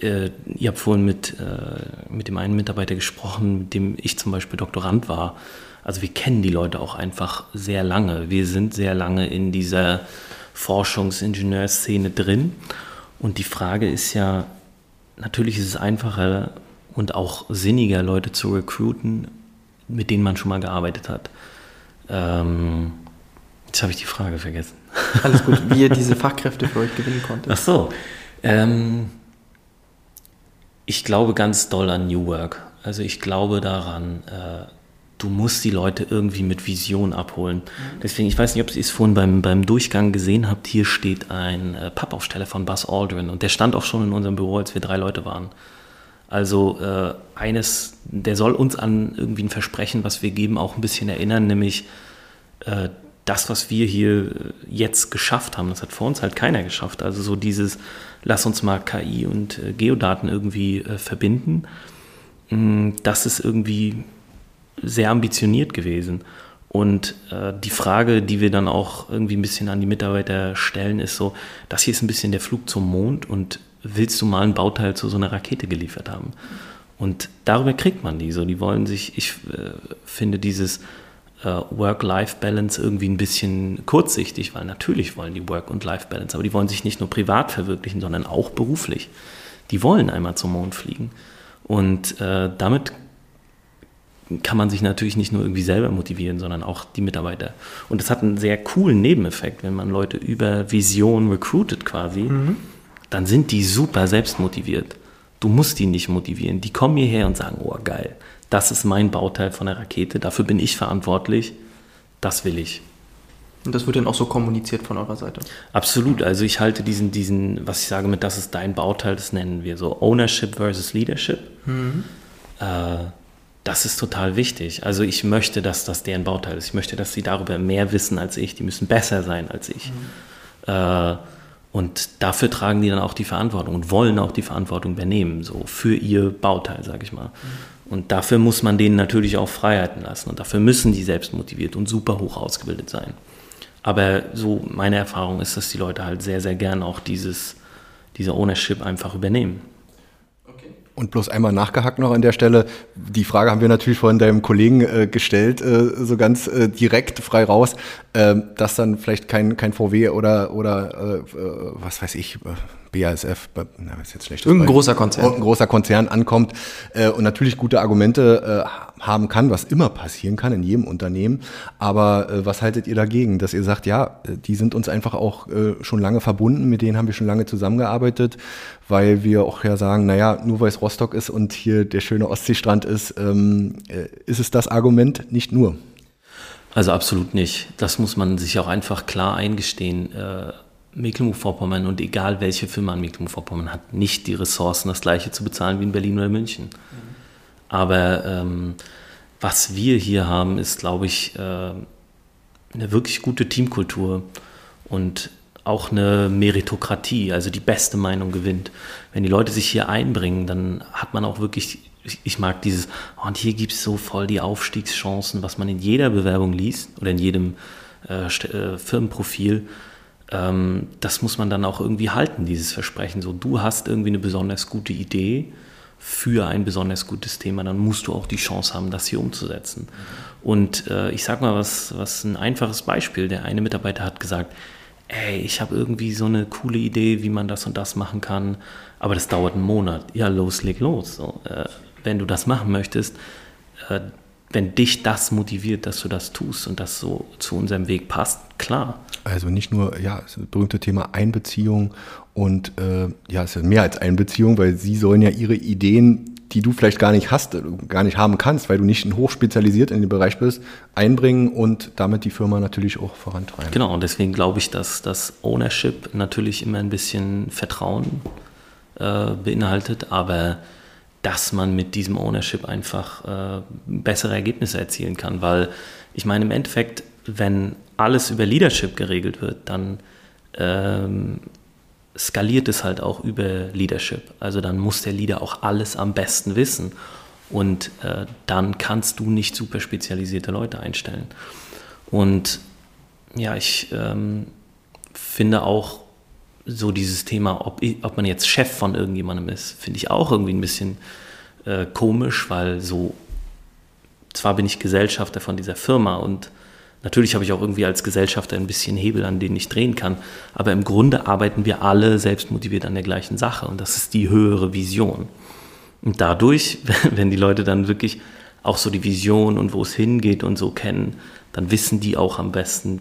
Äh, ihr habt vorhin mit, äh, mit dem einen Mitarbeiter gesprochen, mit dem ich zum Beispiel Doktorand war. Also wir kennen die Leute auch einfach sehr lange. Wir sind sehr lange in dieser Forschungsingenieurszene drin. Und die Frage ist ja, natürlich ist es einfacher und auch sinniger, Leute zu recruiten, mit denen man schon mal gearbeitet hat. Ähm, jetzt habe ich die Frage vergessen. *laughs* Alles gut, wie ihr diese Fachkräfte für euch gewinnen konntet. Ach so. Ähm, ich glaube ganz doll an New Work. Also ich glaube daran, äh, du musst die Leute irgendwie mit Vision abholen. Mhm. Deswegen, ich weiß nicht, ob ihr es vorhin beim, beim Durchgang gesehen habt, hier steht ein äh, Pappaufsteller von Buzz Aldrin und der stand auch schon in unserem Büro, als wir drei Leute waren. Also äh, eines, der soll uns an irgendwie ein Versprechen, was wir geben, auch ein bisschen erinnern, nämlich äh, das, was wir hier jetzt geschafft haben, das hat vor uns halt keiner geschafft. Also so dieses, lass uns mal KI und äh, Geodaten irgendwie äh, verbinden, mm, das ist irgendwie sehr ambitioniert gewesen. Und äh, die Frage, die wir dann auch irgendwie ein bisschen an die Mitarbeiter stellen, ist so, das hier ist ein bisschen der Flug zum Mond und willst du mal ein Bauteil zu so einer Rakete geliefert haben? Und darüber kriegt man die so. Die wollen sich, ich äh, finde dieses äh, Work-Life-Balance irgendwie ein bisschen kurzsichtig, weil natürlich wollen die Work- und Life-Balance, aber die wollen sich nicht nur privat verwirklichen, sondern auch beruflich. Die wollen einmal zum Mond fliegen. Und äh, damit kann man sich natürlich nicht nur irgendwie selber motivieren, sondern auch die Mitarbeiter. Und das hat einen sehr coolen Nebeneffekt, wenn man Leute über Vision recruitet quasi, mhm. dann sind die super selbstmotiviert. Du musst die nicht motivieren. Die kommen hierher und sagen, oh geil, das ist mein Bauteil von der Rakete, dafür bin ich verantwortlich, das will ich. Und das wird dann auch so kommuniziert von eurer Seite? Absolut. Also ich halte diesen, diesen was ich sage mit, das ist dein Bauteil, das nennen wir so Ownership versus Leadership. Mhm. Äh, das ist total wichtig. Also ich möchte, dass das deren Bauteil ist. Ich möchte, dass sie darüber mehr wissen als ich. Die müssen besser sein als ich. Mhm. Äh, und dafür tragen die dann auch die Verantwortung und wollen auch die Verantwortung übernehmen, so für ihr Bauteil, sage ich mal. Mhm. Und dafür muss man denen natürlich auch Freiheiten lassen. Und dafür müssen die selbst motiviert und super hoch ausgebildet sein. Aber so meine Erfahrung ist, dass die Leute halt sehr, sehr gern auch dieses, diese Ownership einfach übernehmen. Und bloß einmal nachgehackt noch an der Stelle. Die Frage haben wir natürlich von deinem Kollegen äh, gestellt, äh, so ganz äh, direkt frei raus, äh, dass dann vielleicht kein, kein VW oder, oder äh, äh, was weiß ich, BASF, na, ist jetzt schlecht. Irgendein großer Konzern. Ein großer Konzern ankommt äh, und natürlich gute Argumente äh, haben kann, was immer passieren kann in jedem Unternehmen. Aber äh, was haltet ihr dagegen, dass ihr sagt, ja, die sind uns einfach auch äh, schon lange verbunden, mit denen haben wir schon lange zusammengearbeitet, weil wir auch ja sagen, naja, nur weil es Rostock ist und hier der schöne Ostseestrand ist, ähm, äh, ist es das Argument nicht nur. Also absolut nicht. Das muss man sich auch einfach klar eingestehen. Mecklenburg-Vorpommern und egal welche Firma in Mecklenburg-Vorpommern hat nicht die Ressourcen, das gleiche zu bezahlen wie in Berlin oder München. Mhm. Aber ähm, was wir hier haben, ist, glaube ich, äh, eine wirklich gute Teamkultur und auch eine Meritokratie, also die beste Meinung gewinnt. Wenn die Leute sich hier einbringen, dann hat man auch wirklich, ich mag dieses, oh, und hier gibt es so voll die Aufstiegschancen, was man in jeder Bewerbung liest oder in jedem äh, äh Firmenprofil ähm, das muss man dann auch irgendwie halten, dieses Versprechen. So, du hast irgendwie eine besonders gute Idee für ein besonders gutes Thema, dann musst du auch die Chance haben, das hier umzusetzen. Und äh, ich sag mal was, was ein einfaches Beispiel. Der eine Mitarbeiter hat gesagt, ey, ich habe irgendwie so eine coole Idee, wie man das und das machen kann, aber das dauert einen Monat. Ja, los, leg los. So, äh, wenn du das machen möchtest, äh, wenn dich das motiviert, dass du das tust und das so zu unserem Weg passt, klar. Also nicht nur, ja, das berühmte Thema Einbeziehung und äh, ja, es ist mehr als Einbeziehung, weil sie sollen ja ihre Ideen, die du vielleicht gar nicht hast, äh, gar nicht haben kannst, weil du nicht hochspezialisiert in dem Bereich bist, einbringen und damit die Firma natürlich auch vorantreiben. Genau, und deswegen glaube ich, dass das Ownership natürlich immer ein bisschen Vertrauen äh, beinhaltet, aber dass man mit diesem Ownership einfach äh, bessere Ergebnisse erzielen kann. Weil ich meine, im Endeffekt, wenn alles über Leadership geregelt wird, dann ähm, skaliert es halt auch über Leadership. Also dann muss der Leader auch alles am besten wissen. Und äh, dann kannst du nicht super spezialisierte Leute einstellen. Und ja, ich ähm, finde auch so dieses Thema, ob, ob man jetzt Chef von irgendjemandem ist, finde ich auch irgendwie ein bisschen äh, komisch, weil so, zwar bin ich Gesellschafter von dieser Firma und natürlich habe ich auch irgendwie als Gesellschafter ein bisschen Hebel, an denen ich drehen kann, aber im Grunde arbeiten wir alle selbstmotiviert an der gleichen Sache und das ist die höhere Vision. Und dadurch, *laughs* wenn die Leute dann wirklich auch so die Vision und wo es hingeht und so kennen, dann wissen die auch am besten,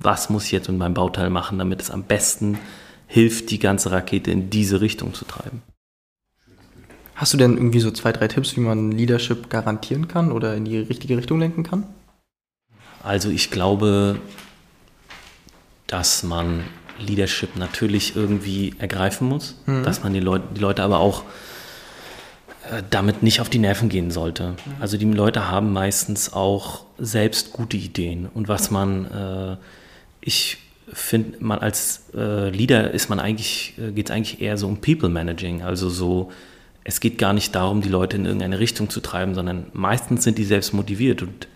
was muss ich jetzt mit meinem Bauteil machen, damit es am besten hilft, die ganze Rakete in diese Richtung zu treiben. Hast du denn irgendwie so zwei, drei Tipps, wie man Leadership garantieren kann oder in die richtige Richtung lenken kann? Also ich glaube, dass man Leadership natürlich irgendwie ergreifen muss, mhm. dass man die Leute, die Leute aber auch äh, damit nicht auf die Nerven gehen sollte. Mhm. Also die Leute haben meistens auch selbst gute Ideen und was man, äh, ich finde, man als äh, Leader ist man eigentlich, äh, geht es eigentlich eher so um People Managing, also so, es geht gar nicht darum, die Leute in irgendeine Richtung zu treiben, sondern meistens sind die selbst motiviert und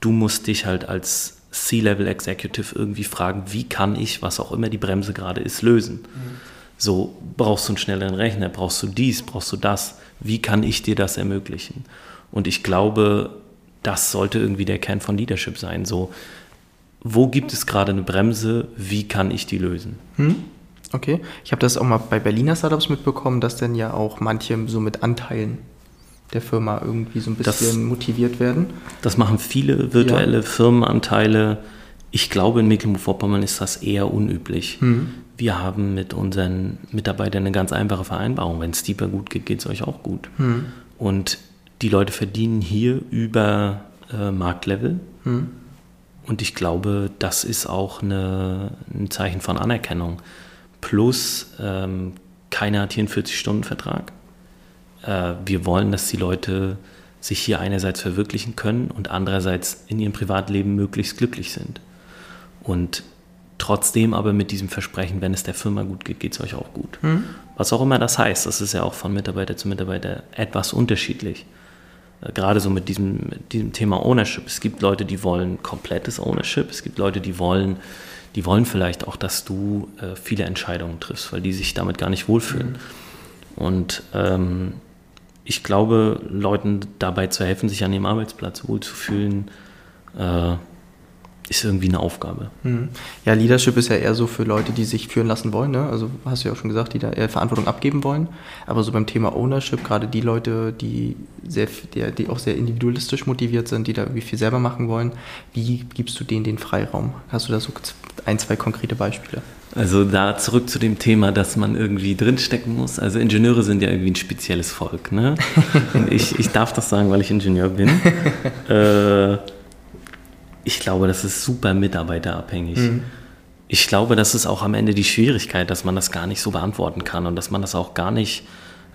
du musst dich halt als C-Level Executive irgendwie fragen, wie kann ich, was auch immer die Bremse gerade ist, lösen. Mhm. So, brauchst du einen schnelleren Rechner, brauchst du dies, brauchst du das, wie kann ich dir das ermöglichen? Und ich glaube, das sollte irgendwie der Kern von Leadership sein. So, wo gibt es gerade eine Bremse, wie kann ich die lösen? Hm? Okay, ich habe das auch mal bei Berliner Startups mitbekommen, dass dann ja auch manche so mit Anteilen der Firma irgendwie so ein bisschen das, motiviert werden. Das machen viele virtuelle ja. Firmenanteile. Ich glaube, in Mecklenburg-Vorpommern ist das eher unüblich. Hm. Wir haben mit unseren Mitarbeitern eine ganz einfache Vereinbarung. Wenn es Deeper gut geht, geht es euch auch gut. Hm. Und die Leute verdienen hier über äh, Marktlevel. Hm. Und ich glaube, das ist auch eine, ein Zeichen von Anerkennung. Plus, ähm, keiner hat hier einen 40-Stunden-Vertrag. Äh, wir wollen, dass die Leute sich hier einerseits verwirklichen können und andererseits in ihrem Privatleben möglichst glücklich sind. Und trotzdem aber mit diesem Versprechen, wenn es der Firma gut geht, geht es euch auch gut. Mhm. Was auch immer das heißt, das ist ja auch von Mitarbeiter zu Mitarbeiter etwas unterschiedlich. Äh, gerade so mit diesem, mit diesem Thema Ownership. Es gibt Leute, die wollen komplettes Ownership. Es gibt Leute, die wollen, die wollen vielleicht auch, dass du äh, viele Entscheidungen triffst, weil die sich damit gar nicht wohlfühlen. Mhm. Und ähm, ich glaube, Leuten dabei zu helfen, sich an ihrem Arbeitsplatz wohlzufühlen, äh, ist irgendwie eine Aufgabe. Mhm. Ja, Leadership ist ja eher so für Leute, die sich führen lassen wollen. Ne? Also hast du ja auch schon gesagt, die da eher Verantwortung abgeben wollen. Aber so beim Thema Ownership, gerade die Leute, die, sehr, die, die auch sehr individualistisch motiviert sind, die da irgendwie viel selber machen wollen, wie gibst du denen den Freiraum? Hast du da so ein, zwei konkrete Beispiele? Also da zurück zu dem Thema, dass man irgendwie drinstecken muss. Also Ingenieure sind ja irgendwie ein spezielles Volk. Ne? *laughs* ich, ich darf das sagen, weil ich Ingenieur bin. äh, *laughs* ich glaube, das ist super mitarbeiterabhängig. Mhm. Ich glaube, das ist auch am Ende die Schwierigkeit, dass man das gar nicht so beantworten kann und dass man das auch gar nicht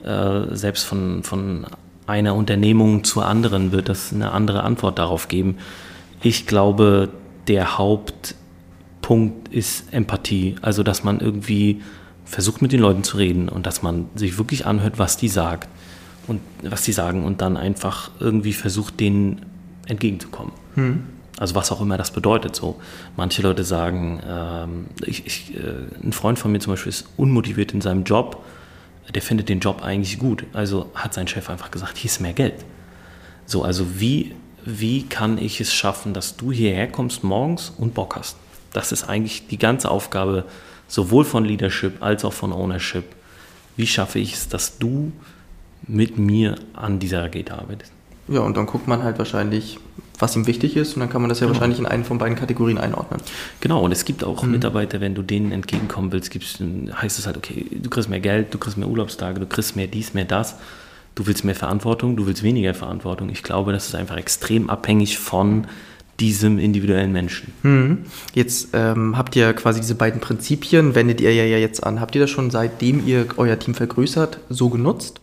äh, selbst von, von einer Unternehmung zur anderen wird das eine andere Antwort darauf geben. Ich glaube, der Hauptpunkt ist Empathie, also dass man irgendwie versucht mit den Leuten zu reden und dass man sich wirklich anhört, was die sagt und was die sagen und dann einfach irgendwie versucht, denen entgegenzukommen. Hm. Also was auch immer das bedeutet. So, manche Leute sagen, ähm, ich, ich, äh, ein Freund von mir zum Beispiel ist unmotiviert in seinem Job, der findet den Job eigentlich gut. Also hat sein Chef einfach gesagt, hier ist mehr Geld. So, also wie, wie kann ich es schaffen, dass du hierher kommst morgens und Bock hast? Das ist eigentlich die ganze Aufgabe, sowohl von Leadership als auch von Ownership. Wie schaffe ich es, dass du mit mir an dieser Rakete arbeitest? Ja, und dann guckt man halt wahrscheinlich, was ihm wichtig ist und dann kann man das ja genau. wahrscheinlich in einen von beiden Kategorien einordnen. Genau, und es gibt auch mhm. Mitarbeiter, wenn du denen entgegenkommen willst, gibt's, heißt es halt, okay, du kriegst mehr Geld, du kriegst mehr Urlaubstage, du kriegst mehr dies, mehr das, du willst mehr Verantwortung, du willst weniger Verantwortung. Ich glaube, das ist einfach extrem abhängig von diesem individuellen Menschen. Mhm. Jetzt ähm, habt ihr quasi diese beiden Prinzipien, wendet ihr ja jetzt an. Habt ihr das schon seitdem ihr euer Team vergrößert so genutzt?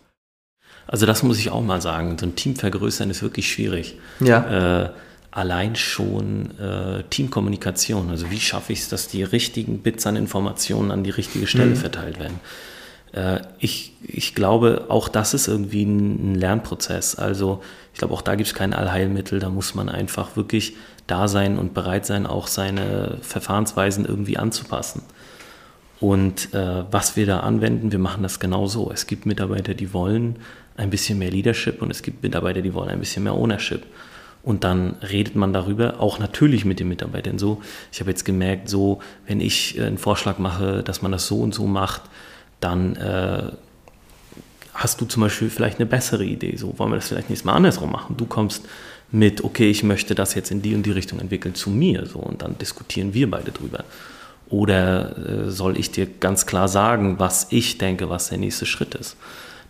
Also das muss ich auch mal sagen. So ein Team vergrößern ist wirklich schwierig. Ja. Äh, allein schon äh, Teamkommunikation. Also wie schaffe ich es, dass die richtigen Bits an Informationen an die richtige Stelle mhm. verteilt werden? Äh, ich, ich glaube, auch das ist irgendwie ein, ein Lernprozess. Also ich glaube, auch da gibt es kein Allheilmittel. Da muss man einfach wirklich da sein und bereit sein, auch seine Verfahrensweisen irgendwie anzupassen. Und äh, was wir da anwenden, wir machen das genauso. Es gibt Mitarbeiter, die wollen ein bisschen mehr Leadership und es gibt Mitarbeiter, die wollen ein bisschen mehr Ownership. Und dann redet man darüber, auch natürlich mit den Mitarbeitern so. Ich habe jetzt gemerkt, so, wenn ich äh, einen Vorschlag mache, dass man das so und so macht, dann äh, hast du zum Beispiel vielleicht eine bessere Idee. So, wollen wir das vielleicht nächstes Mal andersrum machen? Du kommst mit, okay, ich möchte das jetzt in die und die Richtung entwickeln zu mir. So, und dann diskutieren wir beide drüber. Oder äh, soll ich dir ganz klar sagen, was ich denke, was der nächste Schritt ist?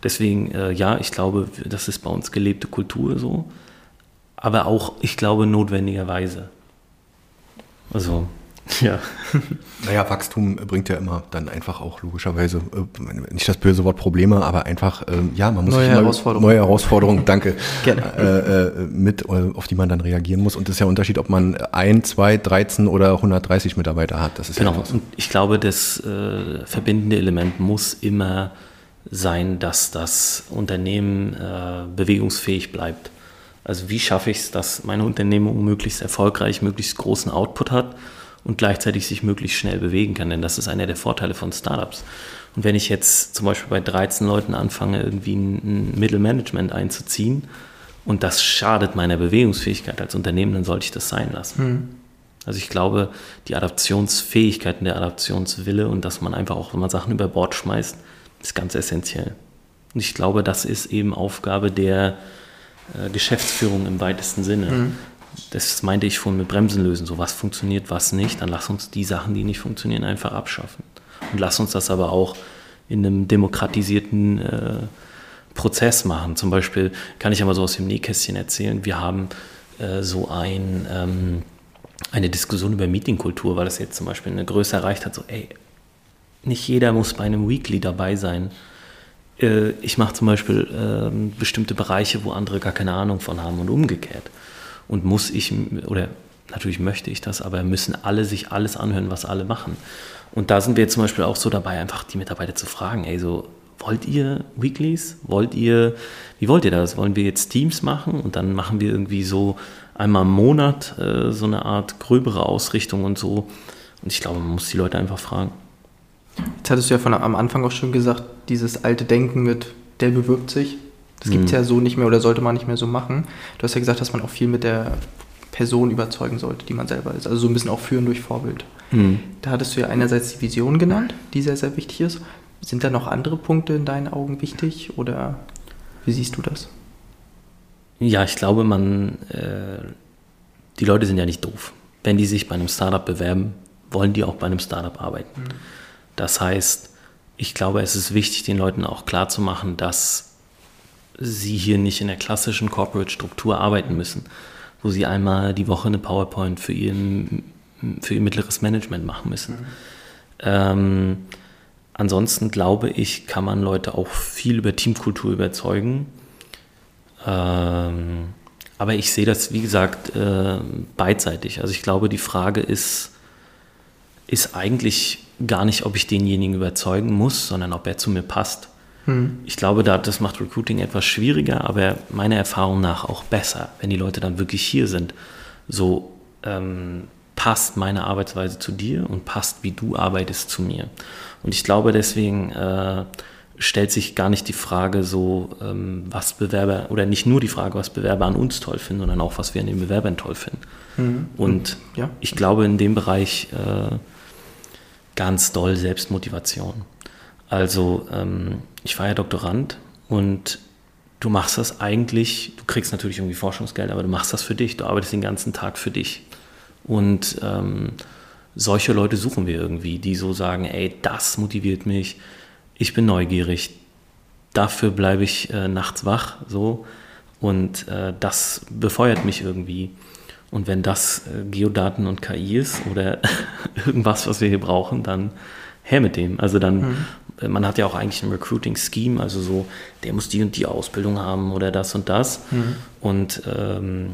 Deswegen, äh, ja, ich glaube, das ist bei uns gelebte Kultur so, aber auch, ich glaube, notwendigerweise. Also, *laughs* ja. Naja, Wachstum bringt ja immer dann einfach auch logischerweise, äh, nicht das böse Wort Probleme, aber einfach, äh, ja, man muss neue sich Herausforderungen. neue Herausforderungen, danke, *laughs* äh, äh, mit, äh, auf die man dann reagieren muss. Und das ist ja ein Unterschied, ob man ein, zwei, 13 oder 130 Mitarbeiter hat. Das ist genau. Ja. Und ich glaube, das äh, verbindende Element muss immer sein, dass das Unternehmen äh, bewegungsfähig bleibt. Also wie schaffe ich es, dass meine Unternehmung möglichst erfolgreich, möglichst großen Output hat und gleichzeitig sich möglichst schnell bewegen kann. Denn das ist einer der Vorteile von Startups. Und wenn ich jetzt zum Beispiel bei 13 Leuten anfange, irgendwie ein Mittelmanagement einzuziehen und das schadet meiner Bewegungsfähigkeit als Unternehmen, dann sollte ich das sein lassen. Hm. Also ich glaube, die Adaptionsfähigkeit und der Adaptionswille und dass man einfach auch, wenn man Sachen über Bord schmeißt, ist ganz essentiell. Und ich glaube, das ist eben Aufgabe der äh, Geschäftsführung im weitesten Sinne. Mhm. Das meinte ich vorhin mit Bremsen lösen. So was funktioniert, was nicht. Dann lass uns die Sachen, die nicht funktionieren, einfach abschaffen. Und lass uns das aber auch in einem demokratisierten äh, Prozess machen. Zum Beispiel kann ich aber so aus dem Nähkästchen erzählen, wir haben äh, so ein, ähm, eine Diskussion über Meetingkultur, weil das jetzt zum Beispiel eine Größe erreicht hat, so ey, nicht jeder muss bei einem Weekly dabei sein. Äh, ich mache zum Beispiel ähm, bestimmte Bereiche, wo andere gar keine Ahnung von haben und umgekehrt. Und muss ich, oder natürlich möchte ich das, aber müssen alle sich alles anhören, was alle machen. Und da sind wir zum Beispiel auch so dabei, einfach die Mitarbeiter zu fragen, ey, so, wollt ihr Weeklies? Wollt ihr, wie wollt ihr das? Wollen wir jetzt Teams machen und dann machen wir irgendwie so einmal im Monat äh, so eine Art gröbere Ausrichtung und so. Und ich glaube, man muss die Leute einfach fragen. Jetzt hattest du ja von am Anfang auch schon gesagt, dieses alte Denken mit, der bewirbt sich, das gibt es mhm. ja so nicht mehr oder sollte man nicht mehr so machen. Du hast ja gesagt, dass man auch viel mit der Person überzeugen sollte, die man selber ist. Also so ein bisschen auch führen durch Vorbild. Mhm. Da hattest du ja einerseits die Vision genannt, die sehr, sehr wichtig ist. Sind da noch andere Punkte in deinen Augen wichtig oder wie siehst du das? Ja, ich glaube, man, äh, die Leute sind ja nicht doof. Wenn die sich bei einem Startup bewerben, wollen die auch bei einem Startup arbeiten. Mhm. Das heißt, ich glaube, es ist wichtig, den Leuten auch klarzumachen, dass sie hier nicht in der klassischen Corporate-Struktur arbeiten müssen, wo sie einmal die Woche eine PowerPoint für, ihren, für ihr mittleres Management machen müssen. Mhm. Ähm, ansonsten glaube ich, kann man Leute auch viel über Teamkultur überzeugen. Ähm, aber ich sehe das, wie gesagt, äh, beidseitig. Also ich glaube, die Frage ist, ist eigentlich gar nicht, ob ich denjenigen überzeugen muss, sondern ob er zu mir passt. Hm. Ich glaube, das macht Recruiting etwas schwieriger, aber meiner Erfahrung nach auch besser, wenn die Leute dann wirklich hier sind. So ähm, passt meine Arbeitsweise zu dir und passt, wie du arbeitest, zu mir. Und ich glaube, deswegen äh, stellt sich gar nicht die Frage so, ähm, was Bewerber, oder nicht nur die Frage, was Bewerber an uns toll finden, sondern auch, was wir an den Bewerbern toll finden. Mhm. Und ja. ich glaube, in dem Bereich äh, ganz doll Selbstmotivation. Also ähm, ich war ja Doktorand und du machst das eigentlich, du kriegst natürlich irgendwie Forschungsgeld, aber du machst das für dich, du arbeitest den ganzen Tag für dich. Und ähm, solche Leute suchen wir irgendwie, die so sagen, ey, das motiviert mich, ich bin neugierig, dafür bleibe ich äh, nachts wach, so. Und äh, das befeuert mich irgendwie. Und wenn das äh, Geodaten und KI ist oder *laughs* irgendwas, was wir hier brauchen, dann her mit dem. Also dann, mhm. Äh, man hat ja auch eigentlich ein Recruiting-Scheme, also so, der muss die und die Ausbildung haben oder das und das. Mhm. Und ähm,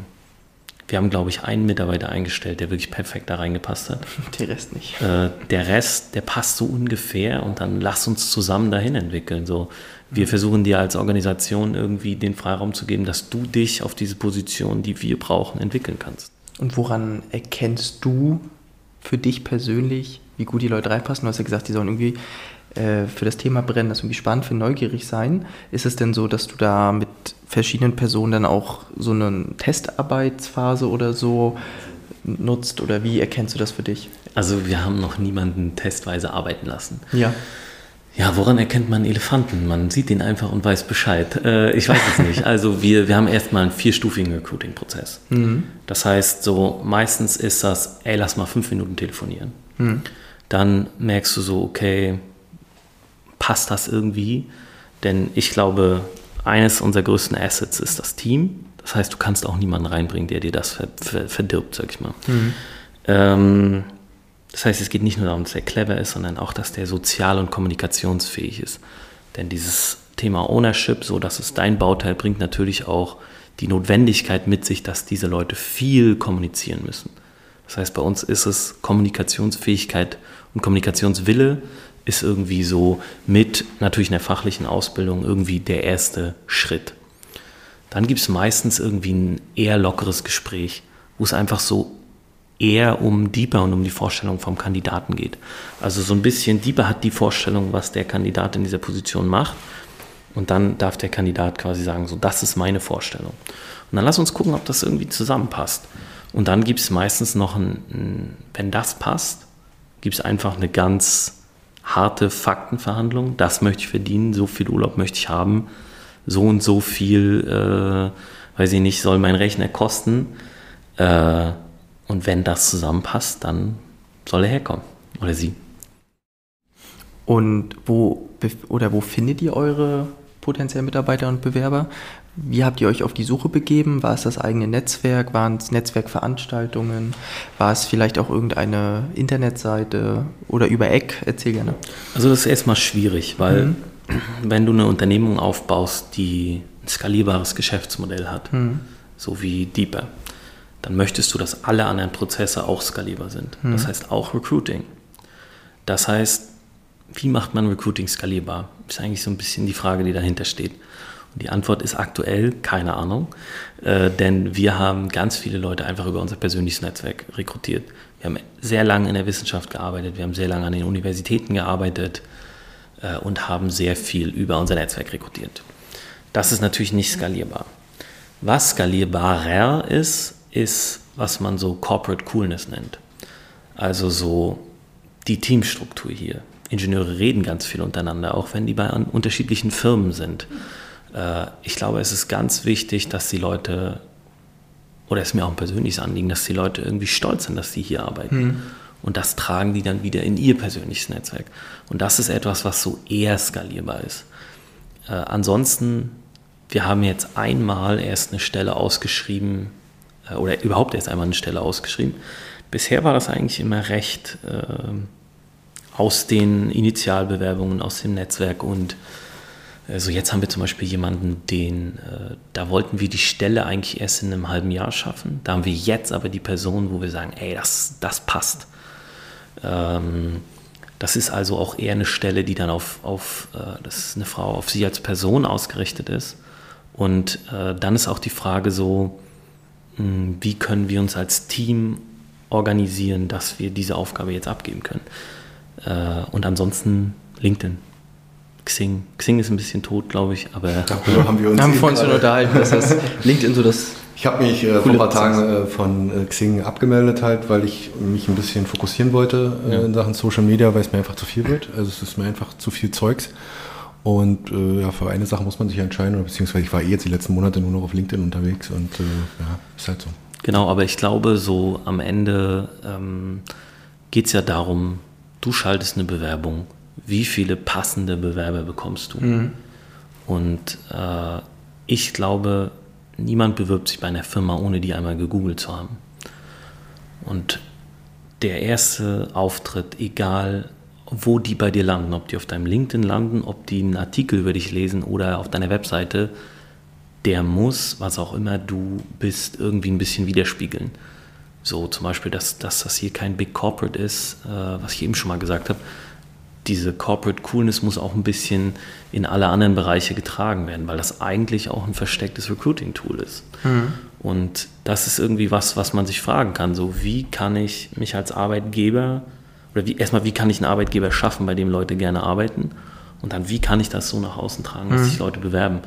wir haben, glaube ich, einen Mitarbeiter eingestellt, der wirklich perfekt da reingepasst hat. *laughs* Der Rest nicht. Äh, der Rest, der passt so ungefähr und dann lass uns zusammen dahin entwickeln. So, wir versuchen dir als Organisation irgendwie den Freiraum zu geben, dass du dich auf diese Position, die wir brauchen, entwickeln kannst. Und woran erkennst du für dich persönlich, wie gut die Leute reinpassen? Du hast ja gesagt, die sollen irgendwie für das Thema brennen, das irgendwie spannend für neugierig sein. Ist es denn so, dass du da mit verschiedenen Personen dann auch so eine Testarbeitsphase oder so nutzt oder wie erkennst du das für dich? Also wir haben noch niemanden testweise arbeiten lassen. Ja. Ja, woran erkennt man Elefanten? Man sieht ihn einfach und weiß Bescheid. Äh, ich weiß es nicht. *laughs* Also wir, wir haben erstmal einen vierstufigen Recruiting-Prozess. Mhm. Das heißt, so meistens ist das, ey, lass mal fünf Minuten telefonieren. Mhm. Dann merkst du so, okay, passt das irgendwie? Denn ich glaube, eines unserer größten Assets ist das Team. Das heißt, du kannst auch niemanden reinbringen, der dir das ver ver verdirbt, sag ich mal. Mhm. Ähm, das heißt, es geht nicht nur darum, dass er clever ist, sondern auch, dass der sozial und kommunikationsfähig ist. Denn dieses Thema Ownership, so dass es dein Bauteil bringt, natürlich auch die Notwendigkeit mit sich, dass diese Leute viel kommunizieren müssen. Das heißt, bei uns ist es Kommunikationsfähigkeit und Kommunikationswille ist irgendwie so mit natürlich einer fachlichen Ausbildung irgendwie der erste Schritt. dann gibt es meistens irgendwie ein eher lockeres Gespräch, wo es einfach so eher um Deeper und um die Vorstellung vom Kandidaten geht. Also so ein bisschen Deeper hat die Vorstellung, was der Kandidat in dieser Position macht. Und dann darf der Kandidat quasi sagen, so, das ist meine Vorstellung. Und dann lass uns gucken, ob das irgendwie zusammenpasst. Und dann gibt es meistens noch ein, ein, wenn das passt, gibt es einfach eine ganz harte Faktenverhandlung. Das möchte ich verdienen, so viel Urlaub möchte ich haben, so und so viel, äh, weiß ich nicht, soll mein Rechner kosten. Äh, und wenn das zusammenpasst, dann soll er herkommen oder sie. Und wo oder wo findet ihr eure potenziellen Mitarbeiter und Bewerber? Wie habt ihr euch auf die Suche begeben? War es das eigene Netzwerk? Waren es Netzwerkveranstaltungen? War es vielleicht auch irgendeine Internetseite oder über Eck? Erzähl gerne. Also das ist erstmal schwierig, weil mhm. wenn du eine Unternehmung aufbaust, die ein skalierbares Geschäftsmodell hat, mhm. so wie Deeper, dann möchtest du, dass alle anderen Prozesse auch skalierbar sind. Mhm. Das heißt auch Recruiting. Das heißt, wie macht man Recruiting skalierbar? Ist eigentlich so ein bisschen die Frage, die dahinter steht. Die Antwort ist aktuell keine Ahnung, äh, denn wir haben ganz viele Leute einfach über unser persönliches Netzwerk rekrutiert. Wir haben sehr lange in der Wissenschaft gearbeitet, wir haben sehr lange an den Universitäten gearbeitet äh, und haben sehr viel über unser Netzwerk rekrutiert. Das ist natürlich nicht skalierbar. Was skalierbarer ist, ist, was man so Corporate Coolness nennt. Also so die Teamstruktur hier. Ingenieure reden ganz viel untereinander, auch wenn die bei unterschiedlichen Firmen sind. Äh, ich glaube, es ist ganz wichtig, dass die Leute, oder es ist mir auch ein persönliches Anliegen, dass die Leute irgendwie stolz sind, dass sie hier arbeiten. Mhm. Und das tragen die dann wieder in ihr persönliches Netzwerk. Und das ist etwas, was so eher skalierbar ist. Äh, ansonsten, wir haben jetzt einmal erst eine Stelle ausgeschrieben, äh, oder überhaupt erst einmal eine Stelle ausgeschrieben. Bisher war das eigentlich immer recht äh, aus den Initialbewerbungen, aus dem Netzwerk und also jetzt haben wir zum Beispiel jemanden, den, äh, da wollten wir die Stelle eigentlich erst in einem halben Jahr schaffen. Da haben wir jetzt aber die Person, wo wir sagen, ey, das, das passt. Ähm, das ist also auch eher eine Stelle, die dann auf, auf äh, das ist eine Frau, auf sie als Person ausgerichtet ist. Und äh, dann ist auch die Frage so, hm, wie können wir uns als Team organisieren, dass wir diese Aufgabe jetzt abgeben können. Und ansonsten LinkedIn. Xing. Xing ist ein bisschen tot, glaube ich, aber. *laughs* Darüber haben wir uns haben vor uns unterhalten, dass das *laughs* LinkedIn so das. Ich habe mich äh, vor ein paar Tagen äh, von äh, Xing abgemeldet, halt, weil ich mich ein bisschen fokussieren wollte äh, ja. in Sachen Social Media, weil es mir einfach zu viel wird. Also es ist mir einfach zu viel Zeugs. Und äh, ja, für eine Sache muss man sich entscheiden, beziehungsweise ich war eh jetzt die letzten Monate nur noch auf LinkedIn unterwegs und äh, ja, ist halt so. Genau, aber ich glaube, so am Ende ähm, geht es ja darum, du schaltest eine Bewerbung, wie viele passende Bewerber bekommst du? Mhm. Und äh, ich glaube, niemand bewirbt sich bei einer Firma, ohne die einmal gegoogelt zu haben. Und der erste Auftritt, egal wo die bei dir landen, ob die auf deinem LinkedIn landen, ob die einen Artikel über dich lesen oder auf deiner Webseite, der muss, was auch immer du bist, irgendwie ein bisschen widerspiegeln. So zum Beispiel, dass, dass das hier kein Big Corporate ist, äh, was ich eben schon mal gesagt habe. Diese Corporate Coolness muss auch ein bisschen in alle anderen Bereiche getragen werden, weil das eigentlich auch ein verstecktes Recruiting-Tool ist. Mhm. Und das ist irgendwie was, was man sich fragen kann. So, wie kann ich mich als Arbeitgeber, oder wie, erstmal, wie kann ich einen Arbeitgeber schaffen, bei dem Leute gerne arbeiten? Und dann, wie kann ich das so nach außen tragen, dass mhm. sich Leute bewerben?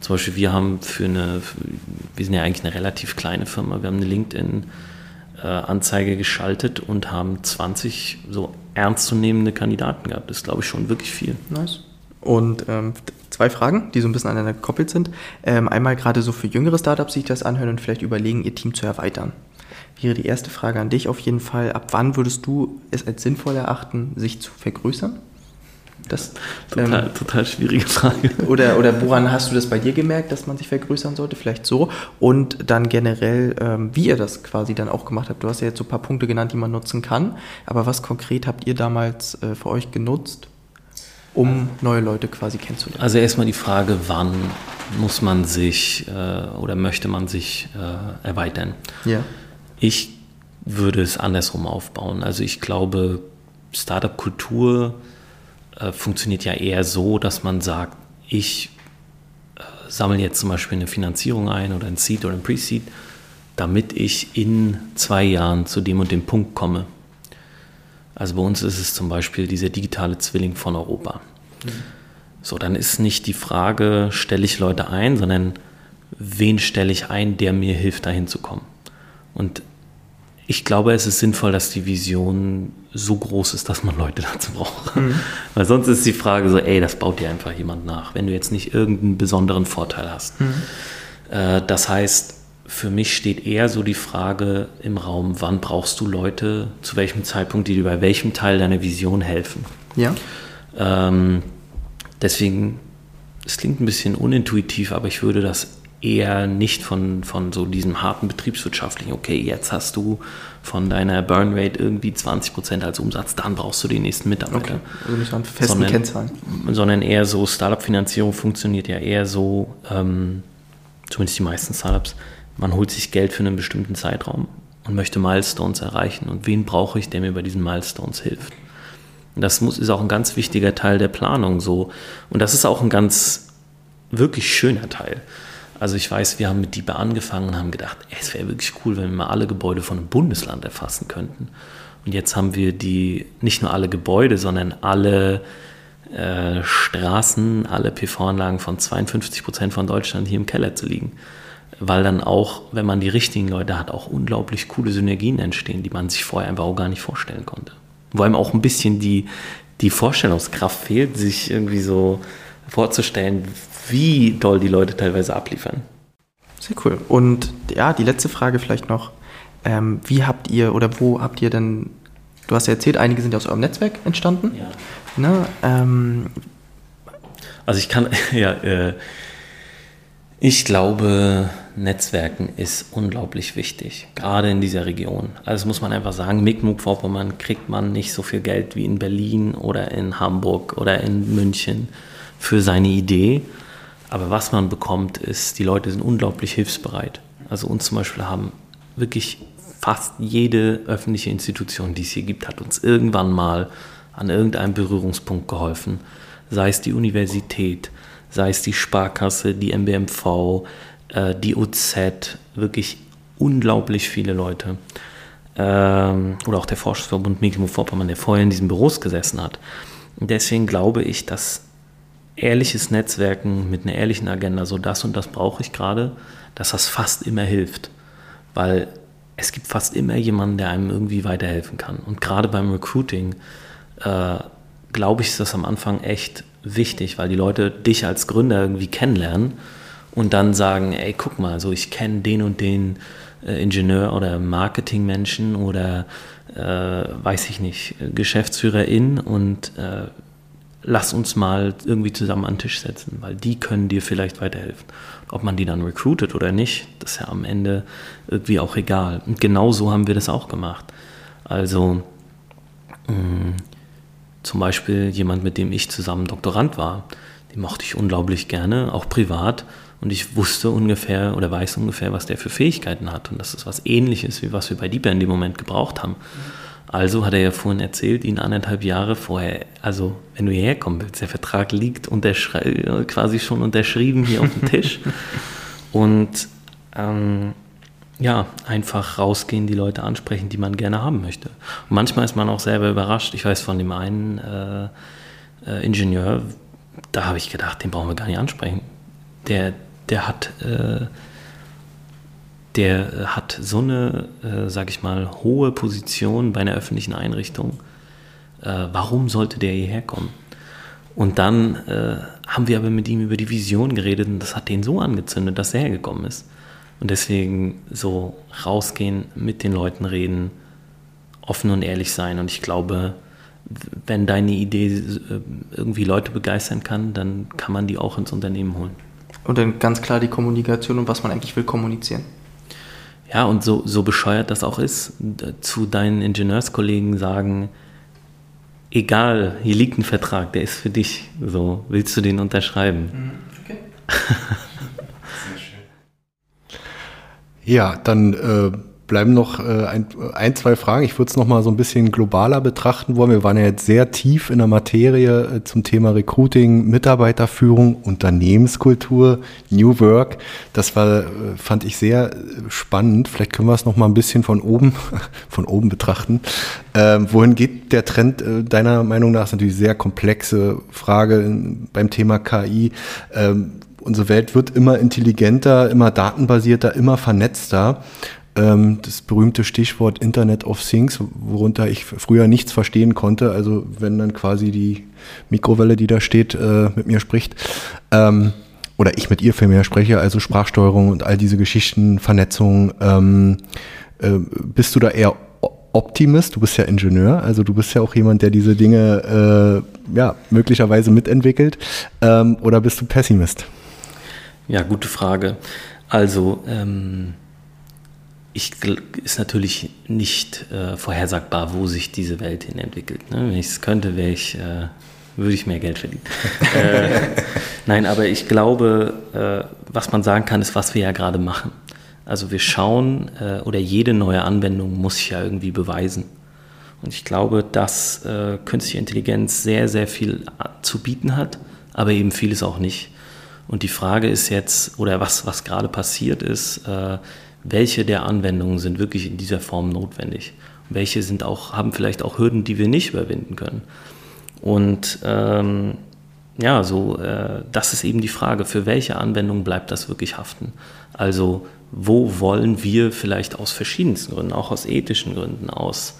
Zum Beispiel, wir haben für eine, wir sind ja eigentlich eine relativ kleine Firma, wir haben eine LinkedIn- äh, Anzeige geschaltet und haben 20 so ernstzunehmende Kandidaten gehabt. Das ist, glaube ich, schon wirklich viel. Nice. Und ähm, zwei Fragen, die so ein bisschen aneinander gekoppelt sind. Ähm, einmal gerade so für jüngere Startups sich das anhören und vielleicht überlegen, ihr Team zu erweitern. Wäre die erste Frage an dich auf jeden Fall, ab wann würdest du es als sinnvoll erachten, sich zu vergrößern? Das, total, ähm, total schwierige Frage. *laughs* Oder, oder woran hast du das bei dir gemerkt, dass man sich vergrößern sollte? Vielleicht so. Und dann generell, ähm, wie ihr das quasi dann auch gemacht habt. Du hast ja jetzt so ein paar Punkte genannt, die man nutzen kann. Aber was konkret habt ihr damals äh, für euch genutzt, um neue Leute quasi kennenzulernen? Also erstmal die Frage, wann muss man sich äh, oder möchte man sich äh, erweitern? Ja. Ich würde es andersrum aufbauen. Also ich glaube, Startup-Kultur äh, funktioniert ja eher so, dass man sagt, ich äh, sammle jetzt zum Beispiel eine Finanzierung ein oder ein Seed oder ein Pre-Seed, damit ich in zwei Jahren zu dem und dem Punkt komme. Also bei uns ist es zum Beispiel dieser digitale Zwilling von Europa. Mhm. So, dann ist nicht die Frage, stelle ich Leute ein, sondern wen stelle ich ein, der mir hilft, dahin zu kommen. Und ich glaube, es ist sinnvoll, dass die Vision so groß ist, dass man Leute *laughs* dazu braucht. Mhm. Weil sonst ist die Frage so, ey, das baut dir einfach jemand nach, wenn du jetzt nicht irgendeinen besonderen Vorteil hast. Mhm. Äh, das heißt, für mich steht eher so die Frage im Raum, wann brauchst du Leute, zu welchem Zeitpunkt, die dir bei welchem Teil deiner Vision helfen. Ja. Ähm, deswegen, es klingt ein bisschen unintuitiv, aber ich würde das eher nicht von, von so diesem harten betriebswirtschaftlichen, okay, jetzt hast du von deiner Burnrate irgendwie 20 Prozent als Umsatz, dann brauchst du den nächsten Mitarbeiter. Okay. Also nicht an festen sondern, Kennzahlen. Sondern eher so, Startup-Finanzierung funktioniert ja eher so, ähm, zumindest die meisten Startups, man holt sich Geld für einen bestimmten Zeitraum und möchte Milestones erreichen. Und wen brauche ich, der mir bei diesen Milestones hilft? Und das muss, ist auch ein ganz wichtiger Teil der Planung so. Und das ist auch ein ganz wirklich schöner Teil. Also ich weiß, wir haben mit DIBA angefangen und haben gedacht, ey, es wäre wirklich cool, wenn wir mal alle Gebäude von einem Bundesland erfassen könnten. Und jetzt haben wir die, nicht nur alle Gebäude, sondern alle äh, Straßen, alle PV-Anlagen von 52 Prozent von Deutschland hier im Keller zu liegen. Weil dann auch, wenn man die richtigen Leute hat, auch unglaublich coole Synergien entstehen, die man sich vorher einfach auch gar nicht vorstellen konnte. Wo einem auch ein bisschen die, die Vorstellungskraft fehlt, sich irgendwie so vorzustellen, wie doll die Leute teilweise abliefern. Sehr cool. Und ja, die letzte Frage vielleicht noch. Ähm, wie habt ihr oder wo habt ihr denn, du hast ja erzählt, einige sind ja aus eurem Netzwerk entstanden. Ja. Ne? Ähm, also ich kann, *laughs* ja, äh, ich glaube, Netzwerken ist unglaublich wichtig, gerade in dieser Region. Also muss man einfach sagen, Mecklenburg-Vorpommern kriegt man nicht so viel Geld wie in Berlin oder in Hamburg oder in München für seine Idee. Aber was man bekommt, ist, die Leute sind unglaublich hilfsbereit. Also uns zum Beispiel haben wirklich fast jede öffentliche Institution, die es hier gibt, hat uns irgendwann mal an irgendeinem Berührungspunkt geholfen. Sei es die Universität, sei es die Sparkasse, die MBMV, äh, die OZ, wirklich unglaublich viele Leute. Ähm, oder auch der Forschungsverbund Mecklenburg-Vorpommern, der vorher in diesen Büros gesessen hat. Und deswegen glaube ich, dass ehrliches Netzwerken mit einer ehrlichen Agenda, so das und das brauche ich gerade, dass das fast immer hilft. Weil es gibt fast immer jemanden, der einem irgendwie weiterhelfen kann. Und gerade beim Recruiting, äh, glaube ich, ist das am Anfang echt wichtig, weil die Leute dich als Gründer irgendwie kennenlernen und dann sagen, ey, guck mal, so ich kenne den und den äh, Ingenieur oder Marketingmenschen oder äh, weiß ich nicht, Geschäftsführerin und äh, lass uns mal irgendwie zusammen an den Tisch setzen, weil die können dir vielleicht weiterhelfen. Ob man die dann recruitet oder nicht, das ist ja am Ende irgendwie auch egal. Und genau so haben wir das auch gemacht. Also mh, mm, zum Beispiel jemand, mit dem ich zusammen Doktorand war, den mochte ich unglaublich gerne, auch privat. Und ich wusste ungefähr oder weiß ungefähr, was der für Fähigkeiten hat. Und das ist was ähnliches, wie was wir bei Deeper in dem Moment gebraucht haben. Mhm. Also hat er ja vorhin erzählt, ihn anderthalb Jahre vorher, also wenn du hierher kommen willst, der Vertrag liegt quasi schon unterschrieben hier auf dem *laughs* Tisch. Und ähm, ja, einfach rausgehen, die Leute ansprechen, die man gerne haben möchte. Und manchmal ist man auch selber überrascht. Ich weiß von dem einen äh, äh, Ingenieur, da habe ich gedacht, den brauchen wir gar nicht ansprechen. Der, der hat äh, der äh, hat so eine, äh, sag ich mal, hohe Position bei einer öffentlichen Einrichtung. Äh, warum sollte der hierher kommen? Und dann äh, haben wir aber mit ihm über die Vision geredet und das hat den so angezündet, dass er hergekommen ist. Und deswegen so rausgehen, mit den Leuten reden, offen und ehrlich sein. Und ich glaube, wenn deine Idee äh, irgendwie Leute begeistern kann, dann kann man die auch ins Unternehmen holen. Und dann ganz klar die Kommunikation und was man eigentlich will kommunizieren. Ja, und so, so bescheuert das auch ist, zu deinen Ingenieurskollegen sagen, egal, hier liegt ein Vertrag, der ist für dich. So, willst du den unterschreiben? Mhm, okay. Sehr *laughs* schön. Ja, dann äh, bleiben noch äh, ein, ein, zwei Fragen. Ich würde es noch mal so ein bisschen globaler betrachten wollen. Wir waren ja jetzt sehr tief in der Materie äh, zum Thema Recruiting, Mitarbeiterführung, Unternehmenskultur, New Work. Das war, äh, fand ich sehr spannend. Vielleicht können wir es noch mal ein bisschen von oben, *laughs* von oben betrachten. Ähm, wohin geht der Trend deiner Meinung nach? Das ist natürlich sehr komplexe Frage beim Thema KI. Ähm, unsere Welt wird immer intelligenter, immer datenbasierter, immer vernetzter das berühmte Stichwort Internet of Things, worunter ich früher nichts verstehen konnte. Also wenn dann quasi die Mikrowelle, die da steht, äh, mit mir spricht. Ähm, oder ich mit ihr vielmehr spreche, also Sprachsteuerung und all diese Geschichten, Vernetzung. Ähm, äh, bist du da eher Optimist? Du bist ja Ingenieur, also du bist ja auch jemand, der diese Dinge äh, ja, möglicherweise mitentwickelt. Ähm, oder bist du Pessimist? Ja, gute Frage. Also, ähm, ich ist natürlich nicht äh, vorhersagbar, wo sich diese Welt hin entwickelt. Ne? Wenn ich es könnte, wäre ich, äh, würde ich mehr Geld verdienen. *laughs* äh, nein, aber ich glaube, äh, was man sagen kann, ist, was wir ja gerade machen. Also wir schauen, äh, oder jede neue Anwendung muss sich ja irgendwie beweisen. Und ich glaube, dass äh, künstliche Intelligenz sehr, sehr viel zu bieten hat, aber eben vieles auch nicht. Und die Frage ist jetzt, oder was, was gerade passiert ist, welche der Anwendungen sind wirklich in dieser Form notwendig. Welche sind auch, haben vielleicht auch Hürden, die wir nicht überwinden können. Und ähm, ja, so, äh, das ist eben die Frage, für welche Anwendung bleibt das wirklich haften? Also, wo wollen wir vielleicht aus verschiedensten Gründen, auch aus ethischen Gründen, aus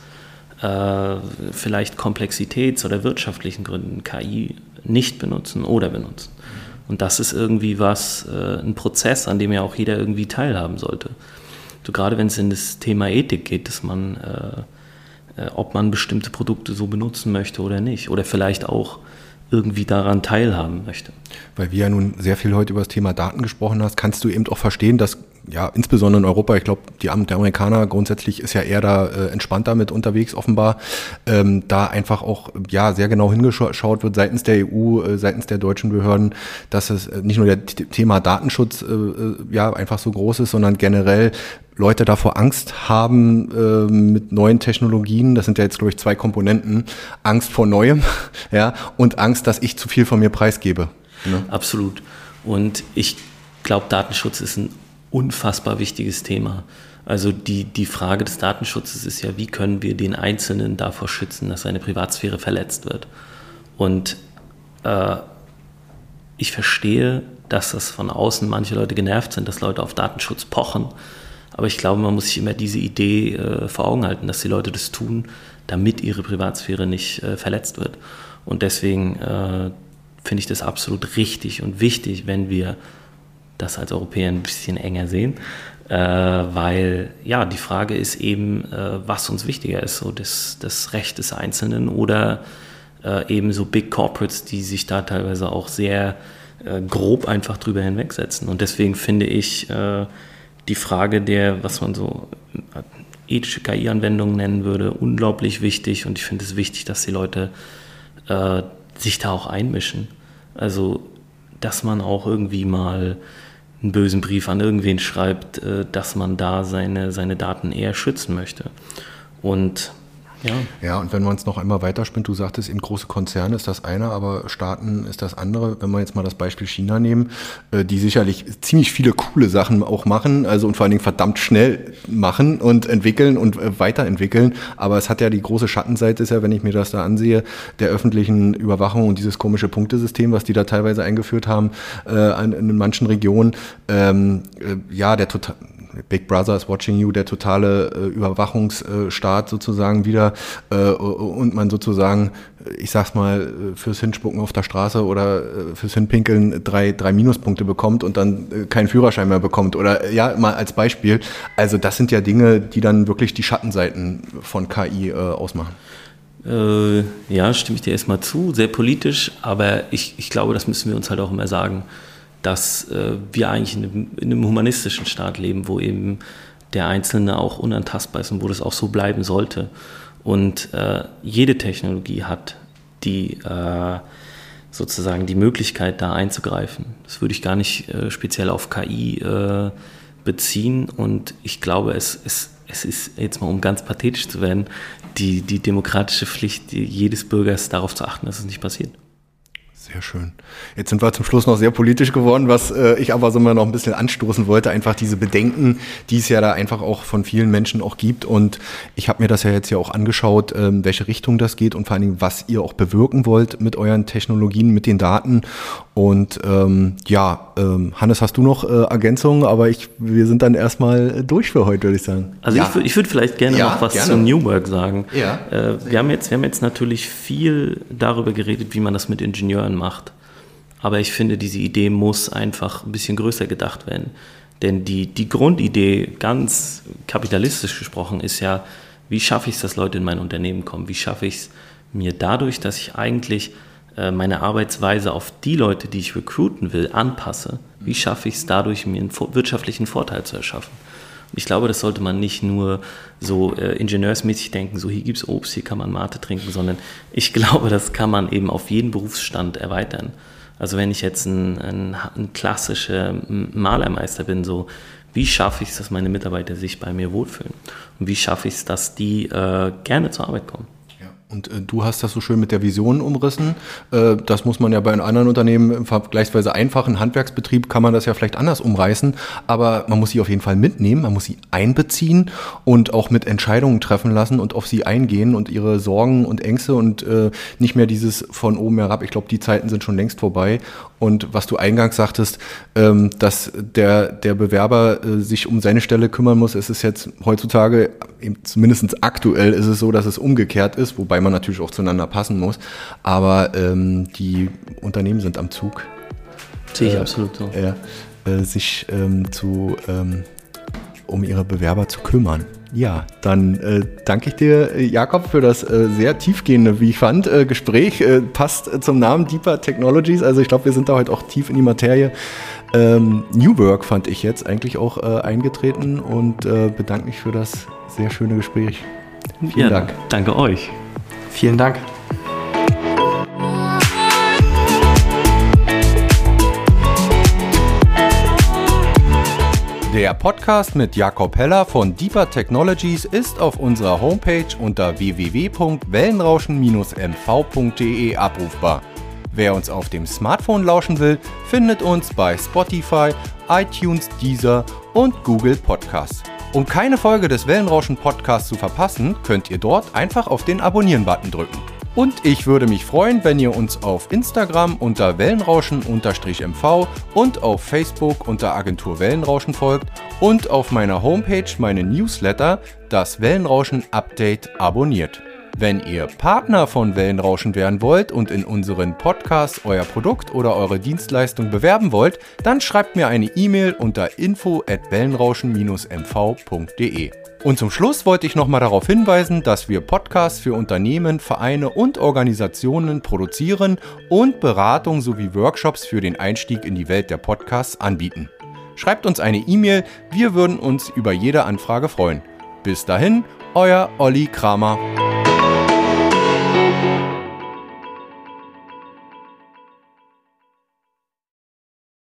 äh, vielleicht Komplexitäts- oder wirtschaftlichen Gründen KI nicht benutzen oder benutzen? Und das ist irgendwie was, äh, ein Prozess, an dem ja auch jeder irgendwie teilhaben sollte so gerade wenn es in das Thema Ethik geht, dass man, äh, äh, ob man bestimmte Produkte so benutzen möchte oder nicht. Oder vielleicht auch irgendwie daran teilhaben möchte. Weil wir ja nun sehr viel heute über das Thema Daten gesprochen hast, kannst du eben auch verstehen, dass ja insbesondere in Europa, ich glaube, die der Amerikaner grundsätzlich ist ja eher da äh, entspannter mit unterwegs offenbar, ähm, da einfach auch ja sehr genau hingeschaut wird seitens der EU, äh, seitens der deutschen Behörden, dass es äh, nicht nur der Thema Datenschutz äh, äh, ja einfach so groß ist, sondern generell Leute davor Angst haben äh, mit neuen Technologien, das sind ja jetzt, glaube ich, zwei Komponenten, Angst vor Neuem *laughs* ja, und Angst, dass ich zu viel von mir preisgebe. Ne? Absolut. Und ich glaube, Datenschutz ist ein unfassbar wichtiges Thema. Also die, die Frage des Datenschutzes ist ja, wie können wir den Einzelnen davor schützen, dass seine Privatsphäre verletzt wird. Und äh, ich verstehe, dass das von außen manche Leute genervt sind, dass Leute auf Datenschutz pochen. Aber ich glaube, man muss sich immer diese Idee äh, vor Augen halten, dass die Leute das tun, damit ihre Privatsphäre nicht äh, verletzt wird. Und deswegen äh, finde ich das absolut richtig und wichtig, wenn wir das als Europäer ein bisschen enger sehen. Äh, weil ja, die Frage ist eben, äh, was uns wichtiger ist, so das, das Recht des Einzelnen oder äh, eben so Big Corporates, die sich da teilweise auch sehr grob einfach drüber hinwegsetzen. Und deswegen finde ich, die Frage der, was man so äh, ethische KI-Anwendungen nennen würde, unglaublich wichtig und ich finde es wichtig, dass die Leute äh, sich da auch einmischen. Also, dass man auch irgendwie mal einen bösen Brief an irgendwen schreibt, äh, dass man da seine, seine Daten eher schützen möchte. Und ja. ja, und wenn man es noch einmal weiterspinnt, du sagtest, in große Konzerne ist das eine, aber Staaten ist das andere. Wenn wir jetzt mal das Beispiel China nehmen, äh, die sicherlich ziemlich viele coole Sachen auch machen, also und vor allen Dingen verdammt schnell machen und entwickeln und äh, weiterentwickeln. Aber es hat ja die große Schattenseite, ist ja, wenn ich mir das da ansehe, der öffentlichen Überwachung und dieses komische Punktesystem, was die da teilweise eingeführt haben äh, in manchen Regionen. Ähm, ja, der total Big Brother is watching you, der totale äh, Überwachungsstaat sozusagen wieder äh, und man sozusagen, ich sag's mal, äh, fürs Hinspucken auf der Straße oder äh, fürs Hinpinkeln drei, drei Minuspunkte bekommt und dann äh, keinen Führerschein mehr bekommt. Oder ja, mal als Beispiel. Also das sind ja Dinge, die dann wirklich die Schattenseiten von KI äh, ausmachen. Ja, stimme ich dir erstmal zu, sehr politisch, aber ich, ich glaube, das müssen wir uns halt auch immer sagen dass äh, wir eigentlich in einem, in einem, humanistischen Staat leben, wo eben der Einzelne auch unantastbar ist und wo das auch so bleiben sollte. Und äh, jede Technologie hat die äh, sozusagen die Möglichkeit, da einzugreifen. Das würde ich gar nicht äh, speziell auf KI äh, beziehen und ich glaube, es, es, es ist jetzt mal, um ganz pathetisch zu werden, die, die demokratische Pflicht jedes Bürgers darauf zu achten, dass es nicht passiert. Sehr schön. Jetzt sind wir zum Schluss noch sehr politisch geworden, was äh, ich aber so mal noch ein bisschen anstoßen wollte. Einfach diese Bedenken, die es ja da einfach auch von vielen Menschen auch gibt. Und ich habe mir das ja jetzt ja auch angeschaut, ähm, welche Richtung das geht und vor allen Dingen, was ihr auch bewirken wollt mit euren Technologien, mit den Daten. Und ähm, ja, ähm, Hannes, hast du noch äh, Ergänzungen? Aber ich, wir sind dann erstmal durch für heute, würde ich sagen. Also ja. ich, würde ich würd vielleicht gerne Ja, noch was gerne. zu New Work sagen. Ja. Äh, wir, haben jetzt, wir haben jetzt natürlich viel darüber geredet, wie man das mit Ingenieuren macht. Aber ich finde, diese Idee muss einfach ein bisschen größer gedacht werden. Denn die, die Grundidee, ganz kapitalistisch gesprochen, ist ja, wie schaffe ich es, dass Leute in mein Unternehmen kommen? Wie schaffe ich es mir dadurch, dass ich eigentlich äh, meine Arbeitsweise auf die Leute, die ich recruiten will, anpasse? Wie schaffe ich es dadurch, mir einen wirtschaftlichen Vorteil zu erschaffen? Ich glaube, das sollte man nicht nur so äh, ingenieursmäßig denken, so hier gibt es Obst, hier kann man Mate trinken, sondern ich *laughs* glaube, das kann man eben auf jeden Berufsstand erweitern. Also wenn ich jetzt ein, ein, ein klassischer Malermeister bin, so wie schaffe ich es, dass meine Mitarbeiter sich bei mir wohlfühlen? Und wie schaffe ich es, dass die äh, gerne zur Arbeit kommen? Und äh, du hast das so schön mit der Vision umrissen. Äh, das muss man ja bei anderen Unternehmen im vergleichsweise einfachen Handwerksbetrieb kann man das ja vielleicht anders umreißen, aber man muss sie auf jeden Fall mitnehmen, man muss sie einbeziehen und auch mit Entscheidungen treffen lassen und auf sie eingehen und ihre Sorgen und Ängste und äh, nicht mehr dieses von oben herab. Ich glaube, die Zeiten sind schon längst vorbei. Und was du eingangs sagtest, ähm, dass der, der Bewerber äh, sich um seine Stelle kümmern muss, es ist jetzt heutzutage, eben zumindest aktuell ist es so, dass es umgekehrt ist, wobei man natürlich auch zueinander passen muss. Aber ähm, die Unternehmen sind am Zug, Sehe ich Äh, absolut so. äh, äh, sich ähm, zu, ähm, um ihre Bewerber zu kümmern. Ja, dann äh, danke ich dir, Jakob, für das äh, sehr tiefgehende, wie ich fand, äh, Gespräch. Äh, passt äh, zum Namen Deeper Technologies. Also ich glaube, wir sind da heute auch tief in die Materie. Ähm, New Work fand ich jetzt eigentlich auch äh, eingetreten und äh, bedanke mich für das sehr schöne Gespräch. Vielen Ja, Dank. Danke euch. Vielen Dank. Der Podcast mit Jakob Heller von Deeper Technologies ist auf unserer Homepage unter www.wellenrauschen-mv.de abrufbar. Wer uns auf dem Smartphone lauschen will, findet uns bei Spotify, iTunes, Deezer und Google Podcasts. Um keine Folge des Wellenrauschen Podcasts zu verpassen, könnt ihr dort einfach auf den Abonnieren-Button drücken. Und ich würde mich freuen, wenn ihr uns auf Instagram unter Wellenrauschen-MV und auf Facebook unter Agentur Wellenrauschen folgt und auf meiner Homepage meine Newsletter, das Wellenrauschen Update, abonniert. Wenn ihr Partner von Wellenrauschen werden wollt und in unseren Podcast euer Produkt oder eure Dienstleistung bewerben wollt, dann schreibt mir eine E-Mail unter info@wellenrauschen-mv.de. Und zum Schluss wollte ich nochmal darauf hinweisen, dass wir Podcasts für Unternehmen, Vereine und Organisationen produzieren und Beratung sowie Workshops für den Einstieg in die Welt der Podcasts anbieten. Schreibt uns eine E-Mail, wir würden uns über jede Anfrage freuen. Bis dahin, euer Olli Kramer.